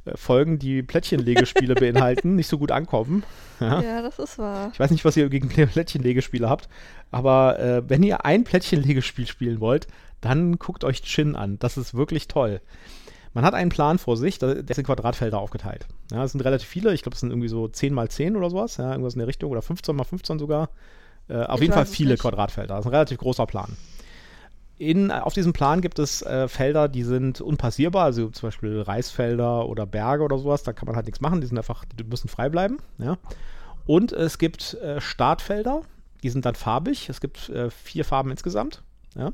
äh, Folgen, die Plättchenlegespiele [LAUGHS] beinhalten, nicht so gut ankommen. Ja? ja? das ist wahr. Ich weiß nicht, was ihr gegen Plättchenlegespiele habt, aber äh, wenn ihr ein Plättchenlegespiel spielen wollt, dann guckt euch Shin an. Das ist wirklich toll. Man hat einen Plan vor sich, der ist in Quadratfelder aufgeteilt. Ja, es sind relativ viele, ich glaube, es sind irgendwie so 10 mal 10 oder sowas, ja, irgendwas in der Richtung, oder 15 mal 15 sogar. Äh, auf ich jeden Fall viele Quadratfelder. Das ist ein relativ großer Plan in, auf diesem Plan gibt es äh, Felder, die sind unpassierbar, also zum Beispiel Reisfelder oder Berge oder sowas, da kann man halt nichts machen, die sind einfach, die müssen frei bleiben. Ja. Und es gibt äh, Startfelder, die sind dann farbig, es gibt äh, vier Farben insgesamt. Ja.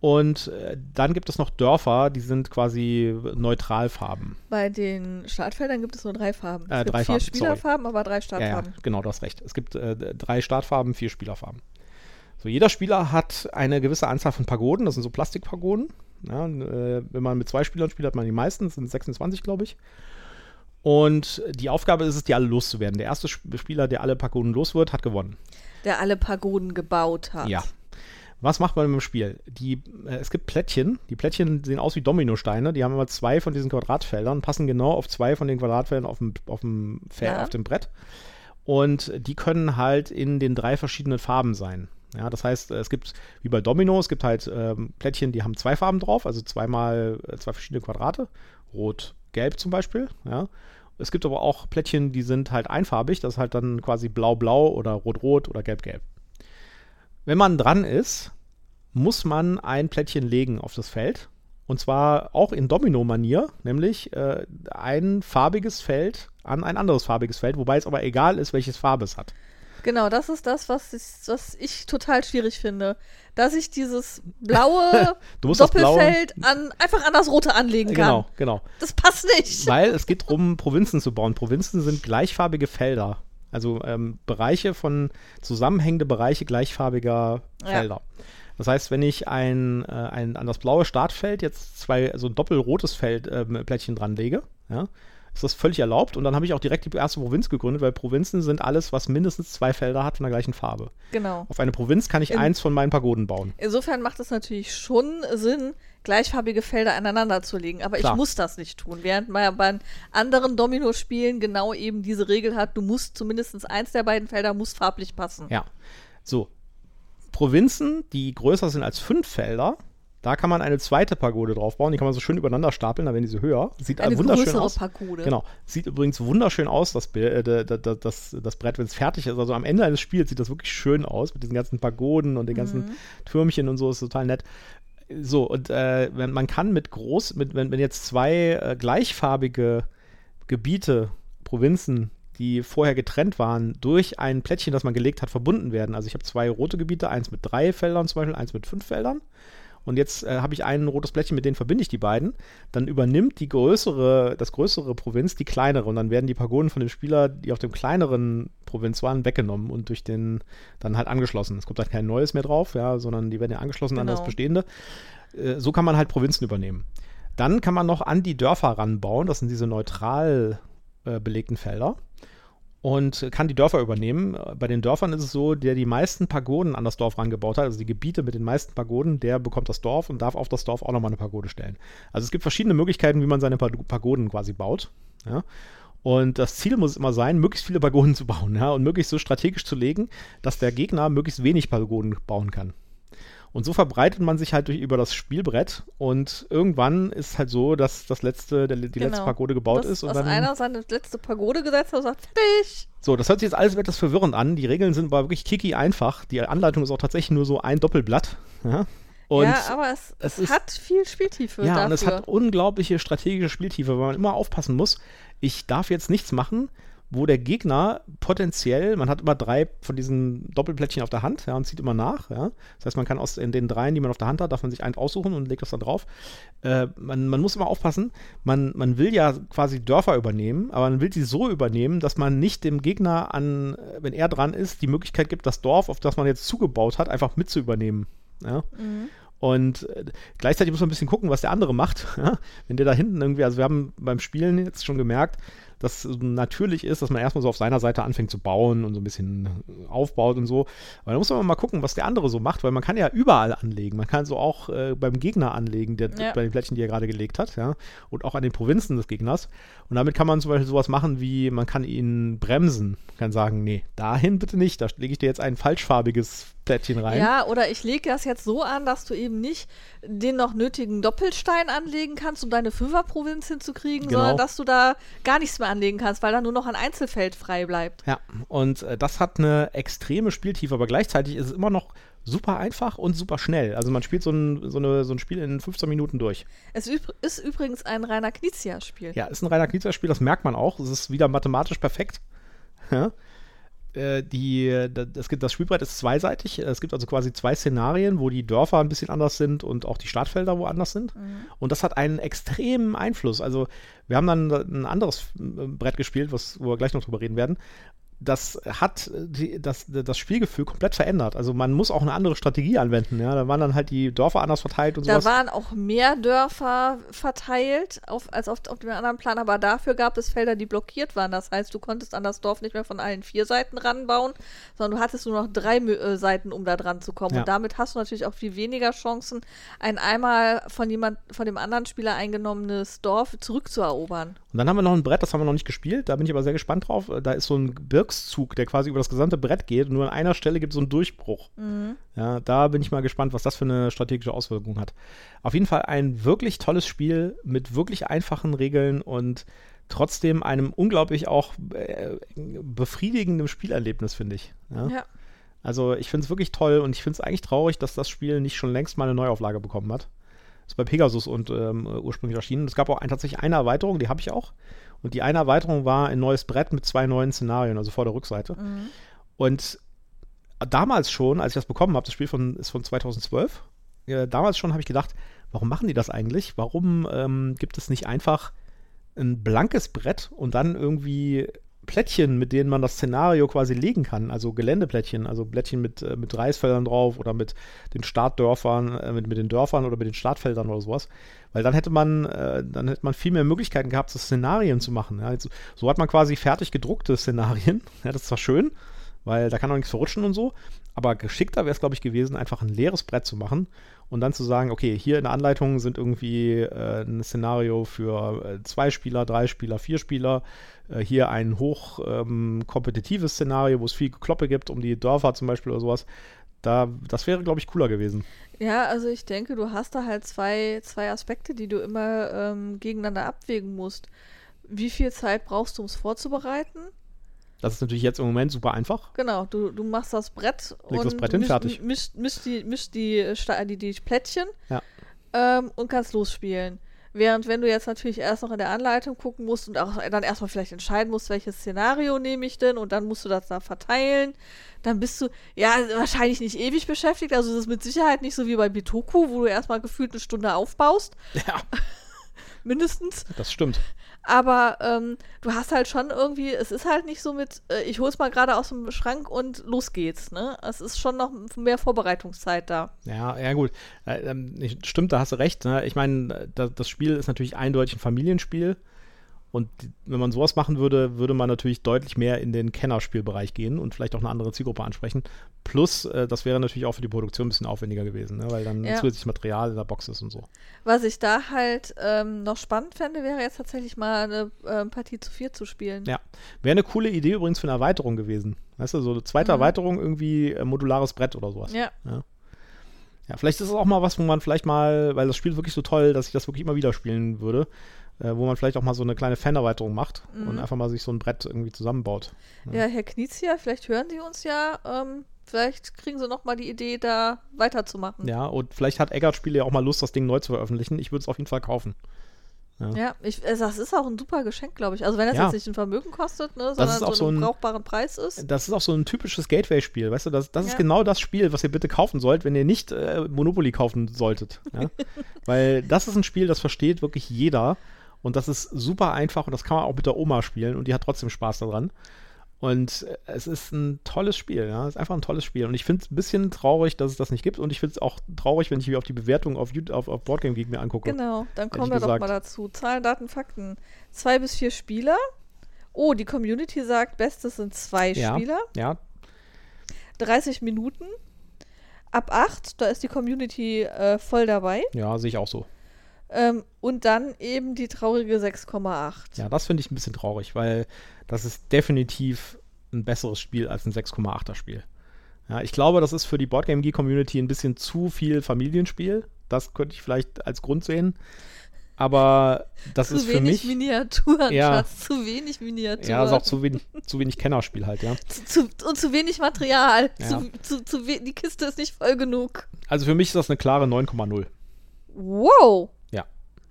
Und äh, dann gibt es noch Dörfer, die sind quasi Neutralfarben. Bei den Startfeldern gibt es nur drei Farben. Es äh, gibt drei vier Farben, Spielerfarben, sorry. aber drei Startfarben. Ja, ja, genau, du hast recht. Es gibt äh, drei Startfarben, vier Spielerfarben. So, jeder Spieler hat eine gewisse Anzahl von Pagoden, das sind so Plastikpagoden. Ja, äh, wenn man mit zwei Spielern spielt, hat man die meisten, das sind 26, glaube ich. Und die Aufgabe ist es, die alle loszuwerden. Der erste Spieler, der alle Pagoden los wird, hat gewonnen. Der alle Pagoden gebaut hat. Ja. Was macht man im Spiel? Die, äh, es gibt Plättchen. Die Plättchen sehen aus wie Dominosteine. Die haben immer zwei von diesen Quadratfeldern, passen genau auf zwei von den Quadratfeldern auf dem, auf dem, ja. auf dem Brett. Und die können halt in den drei verschiedenen Farben sein. Ja, das heißt, es gibt, wie bei Domino, es gibt halt ähm, Plättchen, die haben zwei Farben drauf, also zweimal äh, zwei verschiedene Quadrate. Rot, Gelb zum Beispiel, ja. Es gibt aber auch Plättchen, die sind halt einfarbig, das ist halt dann quasi blau-blau oder rot-rot oder gelb-gelb. Wenn man dran ist, muss man ein Plättchen legen auf das Feld. Und zwar auch in Domino-Manier, nämlich äh, ein farbiges Feld an ein anderes farbiges Feld, wobei es aber egal ist, welches Farbe es hat. Genau, das ist das, was ich, was ich total schwierig finde. Dass ich dieses [LAUGHS] blaue Doppelfeld an, einfach an das rote anlegen kann. Genau, genau. Das passt nicht. Weil es geht darum, [LAUGHS] Provinzen zu bauen. Provinzen sind gleichfarbige Felder. Also ähm, Bereiche von zusammenhängende Bereiche gleichfarbiger Felder. Ja. Das heißt, wenn ich ein, äh, ein an das blaue Startfeld jetzt zwei, also ein doppelrotes Feld äh, Plättchen dran lege, ja, ist das völlig erlaubt. Und dann habe ich auch direkt die erste Provinz gegründet, weil Provinzen sind alles, was mindestens zwei Felder hat von der gleichen Farbe. Genau. Auf eine Provinz kann ich In, eins von meinen Pagoden bauen. Insofern macht es natürlich schon Sinn, gleichfarbige Felder aneinander zu legen. Aber Klar. ich muss das nicht tun. Während man ja bei anderen Domino-Spielen genau eben diese Regel hat, du musst zumindest eins der beiden Felder muss farblich passen. Ja. So. Provinzen, die größer sind als fünf Felder, da kann man eine zweite Pagode drauf bauen. Die kann man so schön übereinander stapeln, dann werden diese höher. Sieht eine wunderschön aus. Pagode. Genau. Sieht übrigens wunderschön aus, das, äh, das, das, das Brett, wenn es fertig ist. Also am Ende eines Spiels sieht das wirklich schön aus mit diesen ganzen Pagoden und den ganzen mhm. Türmchen und so. Ist total nett. So, und äh, wenn, man kann mit groß, mit, wenn, wenn jetzt zwei äh, gleichfarbige Gebiete, Provinzen, die vorher getrennt waren, durch ein Plättchen, das man gelegt hat, verbunden werden. Also ich habe zwei rote Gebiete, eins mit drei Feldern zum Beispiel, eins mit fünf Feldern und jetzt äh, habe ich ein rotes Blättchen, mit denen verbinde ich die beiden, dann übernimmt die größere, das größere Provinz die kleinere und dann werden die Pagoden von dem Spieler, die auf dem kleineren Provinz waren, weggenommen und durch den dann halt angeschlossen. Es kommt halt kein neues mehr drauf, ja, sondern die werden ja angeschlossen genau. an das genau. bestehende. Äh, so kann man halt Provinzen übernehmen. Dann kann man noch an die Dörfer ranbauen. Das sind diese neutral äh, belegten Felder. Und kann die Dörfer übernehmen. Bei den Dörfern ist es so, der die meisten Pagoden an das Dorf rangebaut hat, also die Gebiete mit den meisten Pagoden, der bekommt das Dorf und darf auf das Dorf auch nochmal eine Pagode stellen. Also es gibt verschiedene Möglichkeiten, wie man seine Pagoden quasi baut. Ja. Und das Ziel muss immer sein, möglichst viele Pagoden [LAUGHS] zu bauen, ja, und möglichst so strategisch zu legen, dass der Gegner möglichst wenig Pagoden bauen kann. Und so verbreitet man sich halt durch, über das Spielbrett und irgendwann ist halt so, dass das letzte, der, die genau. letzte Pagode gebaut das, ist. Und dass dann, einer seine letzte Pagode gesetzt hat und sagt, fertig. So, das hört sich jetzt alles etwas verwirrend an. Die Regeln sind aber wirklich kiki einfach. Die Anleitung ist auch tatsächlich nur so ein Doppelblatt. Ja, und ja aber es, es, es hat viel Spieltiefe. Ja, dafür. und es hat unglaubliche strategische Spieltiefe, weil man immer aufpassen muss. Ich darf jetzt nichts machen, wo der Gegner potenziell, man hat immer drei von diesen Doppelplättchen auf der Hand ja, und zieht immer nach. Ja. Das heißt, man kann aus in den dreien, die man auf der Hand hat, darf man sich eins aussuchen und legt das dann drauf. Äh, man, man, muss immer aufpassen, man, man will ja quasi Dörfer übernehmen, aber man will sie so übernehmen, dass man nicht dem Gegner an, wenn er dran ist, die Möglichkeit gibt, das Dorf, auf das man jetzt zugebaut hat, einfach mit zu übernehmen. Ja. Mhm. Und äh, gleichzeitig muss man ein bisschen gucken, was der andere macht. [LAUGHS] Ja? Wenn der da hinten irgendwie, also wir haben beim Spielen jetzt schon gemerkt, das natürlich ist, dass man erstmal so auf seiner Seite anfängt zu bauen und so ein bisschen aufbaut und so. Aber da muss man mal gucken, was der andere so macht, weil man kann ja überall anlegen. Man kann so auch äh, beim Gegner anlegen, der, ja. bei den Plättchen, die er gerade gelegt hat, ja. Und auch an den Provinzen des Gegners. Und damit kann man zum Beispiel sowas machen wie, man kann ihn bremsen. Man kann sagen, nee, dahin bitte nicht, da lege ich dir jetzt ein falschfarbiges Plättchen rein. Ja, oder ich lege das jetzt so an, dass du eben nicht den noch nötigen Doppelstein anlegen kannst, um deine Fünferprovinz hinzukriegen, genau. sondern dass du da gar nichts mehr anlegen kannst, weil da nur noch ein Einzelfeld frei bleibt. Ja, und äh, das hat eine extreme Spieltiefe, aber gleichzeitig ist es immer noch super einfach und super schnell. Also man spielt so ein, so eine, so ein Spiel in 15 Minuten durch. Es ist übrigens ein reiner Knizia-Spiel. Ja, ist ein reiner Knizia-Spiel, das merkt man auch. Es ist wieder mathematisch perfekt. [LAUGHS] Ja. Äh, die, das, das Spielbrett ist zweiseitig. Es gibt also quasi zwei Szenarien, wo die Dörfer ein bisschen anders sind und auch die Startfelder woanders sind. Mhm. Und das hat einen extremen Einfluss. Also wir haben dann ein anderes äh, Brett gespielt, was, wo wir gleich noch drüber reden werden, das hat die, das, das Spielgefühl komplett verändert. Also man muss auch eine andere Strategie anwenden. Ja? Da waren dann halt die Dörfer anders verteilt und so. Da waren auch mehr Dörfer verteilt auf, als auf, auf dem anderen Plan, aber dafür gab es Felder, die blockiert waren. Das heißt, du konntest an das Dorf nicht mehr von allen vier Seiten ranbauen, sondern du hattest nur noch drei äh, Seiten, um da dran zu kommen. Ja. Und damit hast du natürlich auch viel weniger Chancen, ein einmal von jemand, von dem anderen Spieler eingenommenes Dorf zurückzuerobern. Und dann haben wir noch ein Brett, das haben wir noch nicht gespielt. Da bin ich aber sehr gespannt drauf. Da ist so ein Gebirgszug, der quasi über das gesamte Brett geht. Und nur an einer Stelle gibt es so einen Durchbruch. Mhm. Ja, da bin ich mal gespannt, was das für eine strategische Auswirkung hat. Auf jeden Fall ein wirklich tolles Spiel mit wirklich einfachen Regeln und trotzdem einem unglaublich auch äh, befriedigenden Spielerlebnis, finde ich. Ja. ja. Also ich finde es wirklich toll und ich finde es eigentlich traurig, dass das Spiel nicht schon längst mal eine Neuauflage bekommen hat. Ist bei Pegasus und ähm, ursprünglich erschienen. Es gab auch ein, tatsächlich eine Erweiterung, die habe ich auch. Und die eine Erweiterung war ein neues Brett mit zwei neuen Szenarien, also vor der Rückseite. Mhm. Und damals schon, als ich das bekommen habe, das Spiel von, ist von 2012, äh, damals schon habe ich gedacht, warum machen die das eigentlich? Warum ähm, gibt es nicht einfach ein blankes Brett und dann irgendwie Plättchen, mit denen man das Szenario quasi legen kann, also Geländeplättchen, also Plättchen mit, äh, mit Reisfeldern drauf oder mit den Startdörfern, äh, mit, mit den Dörfern oder mit den Startfeldern oder sowas. Weil dann hätte man, äh, dann hätte man viel mehr Möglichkeiten gehabt, so Szenarien zu machen. Ja. So hat man quasi fertig gedruckte Szenarien. [LAUGHS] Ja, das ist zwar schön, weil da kann auch nichts verrutschen und so, aber geschickter wäre es, glaube ich, gewesen, einfach ein leeres Brett zu machen und dann zu sagen, okay, hier in der Anleitung sind irgendwie äh, ein Szenario für äh, zwei Spieler, drei Spieler, vier Spieler, äh, hier ein hoch ähm, Szenario, wo es viel Kloppe gibt, um die Dörfer zum Beispiel oder sowas. Da, das wäre, glaube ich, cooler gewesen. Ja, also ich denke, du hast da halt zwei, zwei Aspekte, die du immer ähm, gegeneinander abwägen musst. Wie viel Zeit brauchst du, um es vorzubereiten? Das ist natürlich jetzt im Moment super einfach. Genau, du, du machst das Brett Legst und das Brett hin, misch, fertig. Mischst, misch die, misch die, die, die Plättchen ja. ähm, und kannst losspielen. Während wenn du jetzt natürlich erst noch in der Anleitung gucken musst und auch dann erstmal vielleicht entscheiden musst, welches Szenario nehme ich denn und dann musst du das da verteilen, dann bist du ja wahrscheinlich nicht ewig beschäftigt. Also das ist mit Sicherheit nicht so wie bei Bitoku, wo du erstmal gefühlt eine Stunde aufbaust. Ja. [LAUGHS] mindestens. Das stimmt. Aber ähm, du hast halt schon irgendwie, es ist halt nicht so mit, äh, ich hol's mal gerade aus dem Schrank und los geht's, ne? Es ist schon noch mehr Vorbereitungszeit da. Ja, ja gut. Äh, ähm, stimmt, da hast du recht. Ne? Ich meine, das Spiel ist natürlich eindeutig ein Familienspiel. Und wenn man sowas machen würde, würde man natürlich deutlich mehr in den Kennerspielbereich gehen und vielleicht auch eine andere Zielgruppe ansprechen. Plus, äh, das wäre natürlich auch für die Produktion ein bisschen aufwendiger gewesen, ne? weil dann ja. zusätzliches Material in der Box ist und so. Was ich da halt ähm, noch spannend fände, wäre jetzt tatsächlich mal eine äh, Partie zu vier zu spielen. Ja, wäre eine coole Idee übrigens für eine Erweiterung gewesen. Weißt du, so eine zweite mhm. Erweiterung, irgendwie äh, modulares Brett oder sowas. Ja. ja. Ja, vielleicht ist es auch mal was, wo man vielleicht mal, weil das Spiel wirklich so toll, dass ich das wirklich immer wieder spielen würde, äh, wo man vielleicht auch mal so eine kleine Fanerweiterung macht mhm. und einfach mal sich so ein Brett irgendwie zusammenbaut. Ja, ja Herr Knizia, vielleicht hören Sie uns ja. Ähm, vielleicht kriegen Sie noch mal die Idee, da weiterzumachen. Ja, und vielleicht hat Eggert Spiele ja auch mal Lust, das Ding neu zu veröffentlichen. Ich würde es auf jeden Fall kaufen. Ja, ja ich, äh, das ist auch ein super Geschenk, glaube ich. Also wenn das ja. jetzt nicht ein Vermögen kostet, ne, sondern so, so einen brauchbaren Preis ist. Das ist auch so ein typisches Gateway-Spiel, weißt du, das, das ja. ist genau das Spiel, was ihr bitte kaufen sollt, wenn ihr nicht äh, Monopoly kaufen solltet. [LAUGHS] Weil das ist ein Spiel, das versteht wirklich jeder und das ist super einfach und das kann man auch mit der Oma spielen und die hat trotzdem Spaß daran. Und es ist ein tolles Spiel, ja. Es ist einfach ein tolles Spiel. Und ich finde es ein bisschen traurig, dass es das nicht gibt. Und ich finde es auch traurig, wenn ich mir auf die Bewertung auf, auf, auf Boardgame Geek mir angucke. Genau, dann kommen wir gesagt. doch mal dazu. Zahlen, Daten, Fakten. Zwei bis vier Spieler. Oh, die Community sagt, Bestes sind zwei ja, Spieler. Ja. 30 Minuten. Ab acht, da ist die Community äh, voll dabei. Ja, sehe ich auch so. Ähm, und dann eben die traurige 6,8. Ja, das finde ich ein bisschen traurig, weil das ist definitiv ein besseres Spiel als ein 6,8er Spiel. Ja, ich glaube, das ist für die Boardgame Geek Community ein bisschen zu viel Familienspiel. Das könnte ich vielleicht als Grund sehen. Aber das zu ist für mich. Zu wenig Miniaturen, ja, Schatz. Zu wenig Miniaturen. Ja, ist auch zu wenig, zu wenig Kennerspiel halt, ja. Zu, zu, und zu wenig Material. Ja. Zu, zu, die Kiste ist nicht voll genug. Also für mich ist das eine klare 9,0. Wow.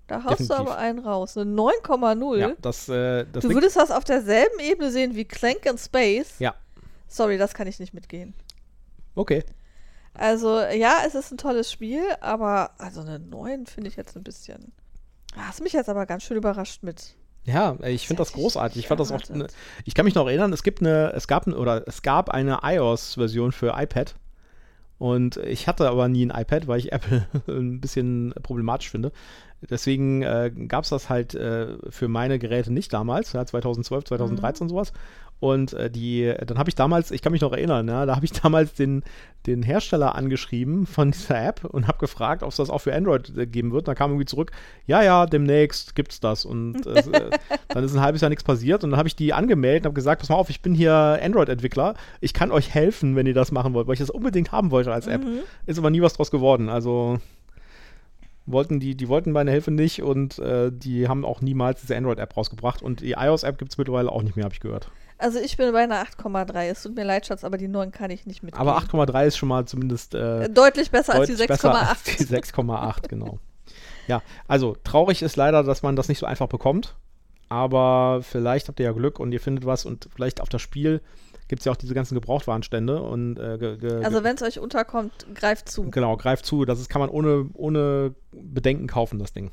Da haust Definitiv. du aber einen raus. Eine 9,0. Ja, das, äh, das du würdest das auf derselben Ebene sehen wie Clank in Space. Ja. Sorry, das kann ich nicht mitgehen. Okay. Also, ja, es ist ein tolles Spiel, aber also eine 9 finde ich jetzt ein bisschen. Hast mich jetzt aber ganz schön überrascht mit. Ja, ich finde das großartig. Ich fand das auch. Ne, ich kann mich noch erinnern, es gibt eine, es gab oder es gab eine iOS-Version für iPad. Und ich hatte aber nie ein iPad, weil ich Apple [LAUGHS] ein bisschen problematisch finde. Deswegen äh, gab es das halt äh, für meine Geräte nicht damals, ja, 2012, 2013 mhm. sowas. Und äh, die, dann habe ich damals, ich kann mich noch erinnern, ja, da habe ich [LAUGHS] damals den, den Hersteller angeschrieben von dieser App und habe gefragt, ob es das auch für Android äh, geben wird. Da kam irgendwie zurück, ja, ja, demnächst gibt es das. Und äh, [LAUGHS] dann ist ein halbes Jahr nichts passiert. Und dann habe ich die angemeldet und habe gesagt, pass mal auf, ich bin hier Android-Entwickler. Ich kann euch helfen, wenn ihr das machen wollt, weil ich das unbedingt haben wollte als App. Mhm. Ist aber nie was draus geworden. Also wollten die, die wollten meine Hilfe nicht und äh, die haben auch niemals diese Android-App rausgebracht. Und die iOS-App gibt es mittlerweile auch nicht mehr, habe ich gehört. Also ich bin bei einer 8,3. Es tut mir leid, Schatz, aber die 9 kann ich nicht mitgehen. Aber 8,3 ist schon mal zumindest äh, deutlich besser deutlich als die 6,8. Die 6,8, genau. Ja, also traurig ist leider, dass man das nicht so einfach bekommt. Aber vielleicht habt ihr ja Glück und ihr findet was und vielleicht auf das Spiel gibt es ja auch diese ganzen Gebrauchtwarenstände. Und, äh, also wenn es euch unterkommt, greift zu. Genau, greift zu. Das ist, kann man ohne, ohne Bedenken kaufen, das Ding.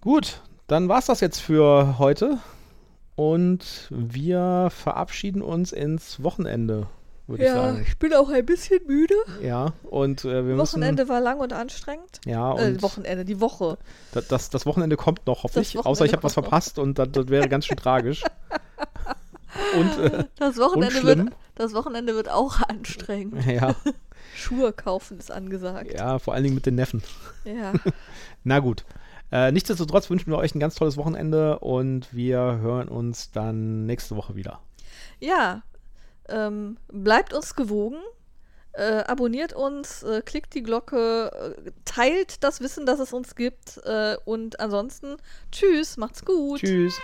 Gut, dann war es das jetzt für heute. Und wir verabschieden uns ins Wochenende, würde ja, ich sagen. Ich bin auch ein bisschen müde. Ja, und äh, wir Wochenende müssen, war lang und anstrengend. Ja, äh, und äh, Wochenende, die Woche. Das, das, das Wochenende kommt noch, hoffentlich. Außer ich habe was verpasst noch. und das, das wäre ganz schön tragisch. [LAUGHS] Und, äh, das, Wochenende wird, das Wochenende wird auch [LAUGHS] anstrengend. Ja. Schuhe kaufen ist angesagt. Ja, vor allen Dingen mit den Neffen. Ja. [LAUGHS] Na gut. Äh, nichtsdestotrotz wünschen wir euch ein ganz tolles Wochenende und wir hören uns dann nächste Woche wieder. Ja, ähm, bleibt uns gewogen. Äh, abonniert uns, äh, klickt die Glocke, äh, teilt das Wissen, das es uns gibt. Äh, und ansonsten, tschüss, macht's gut. Tschüss.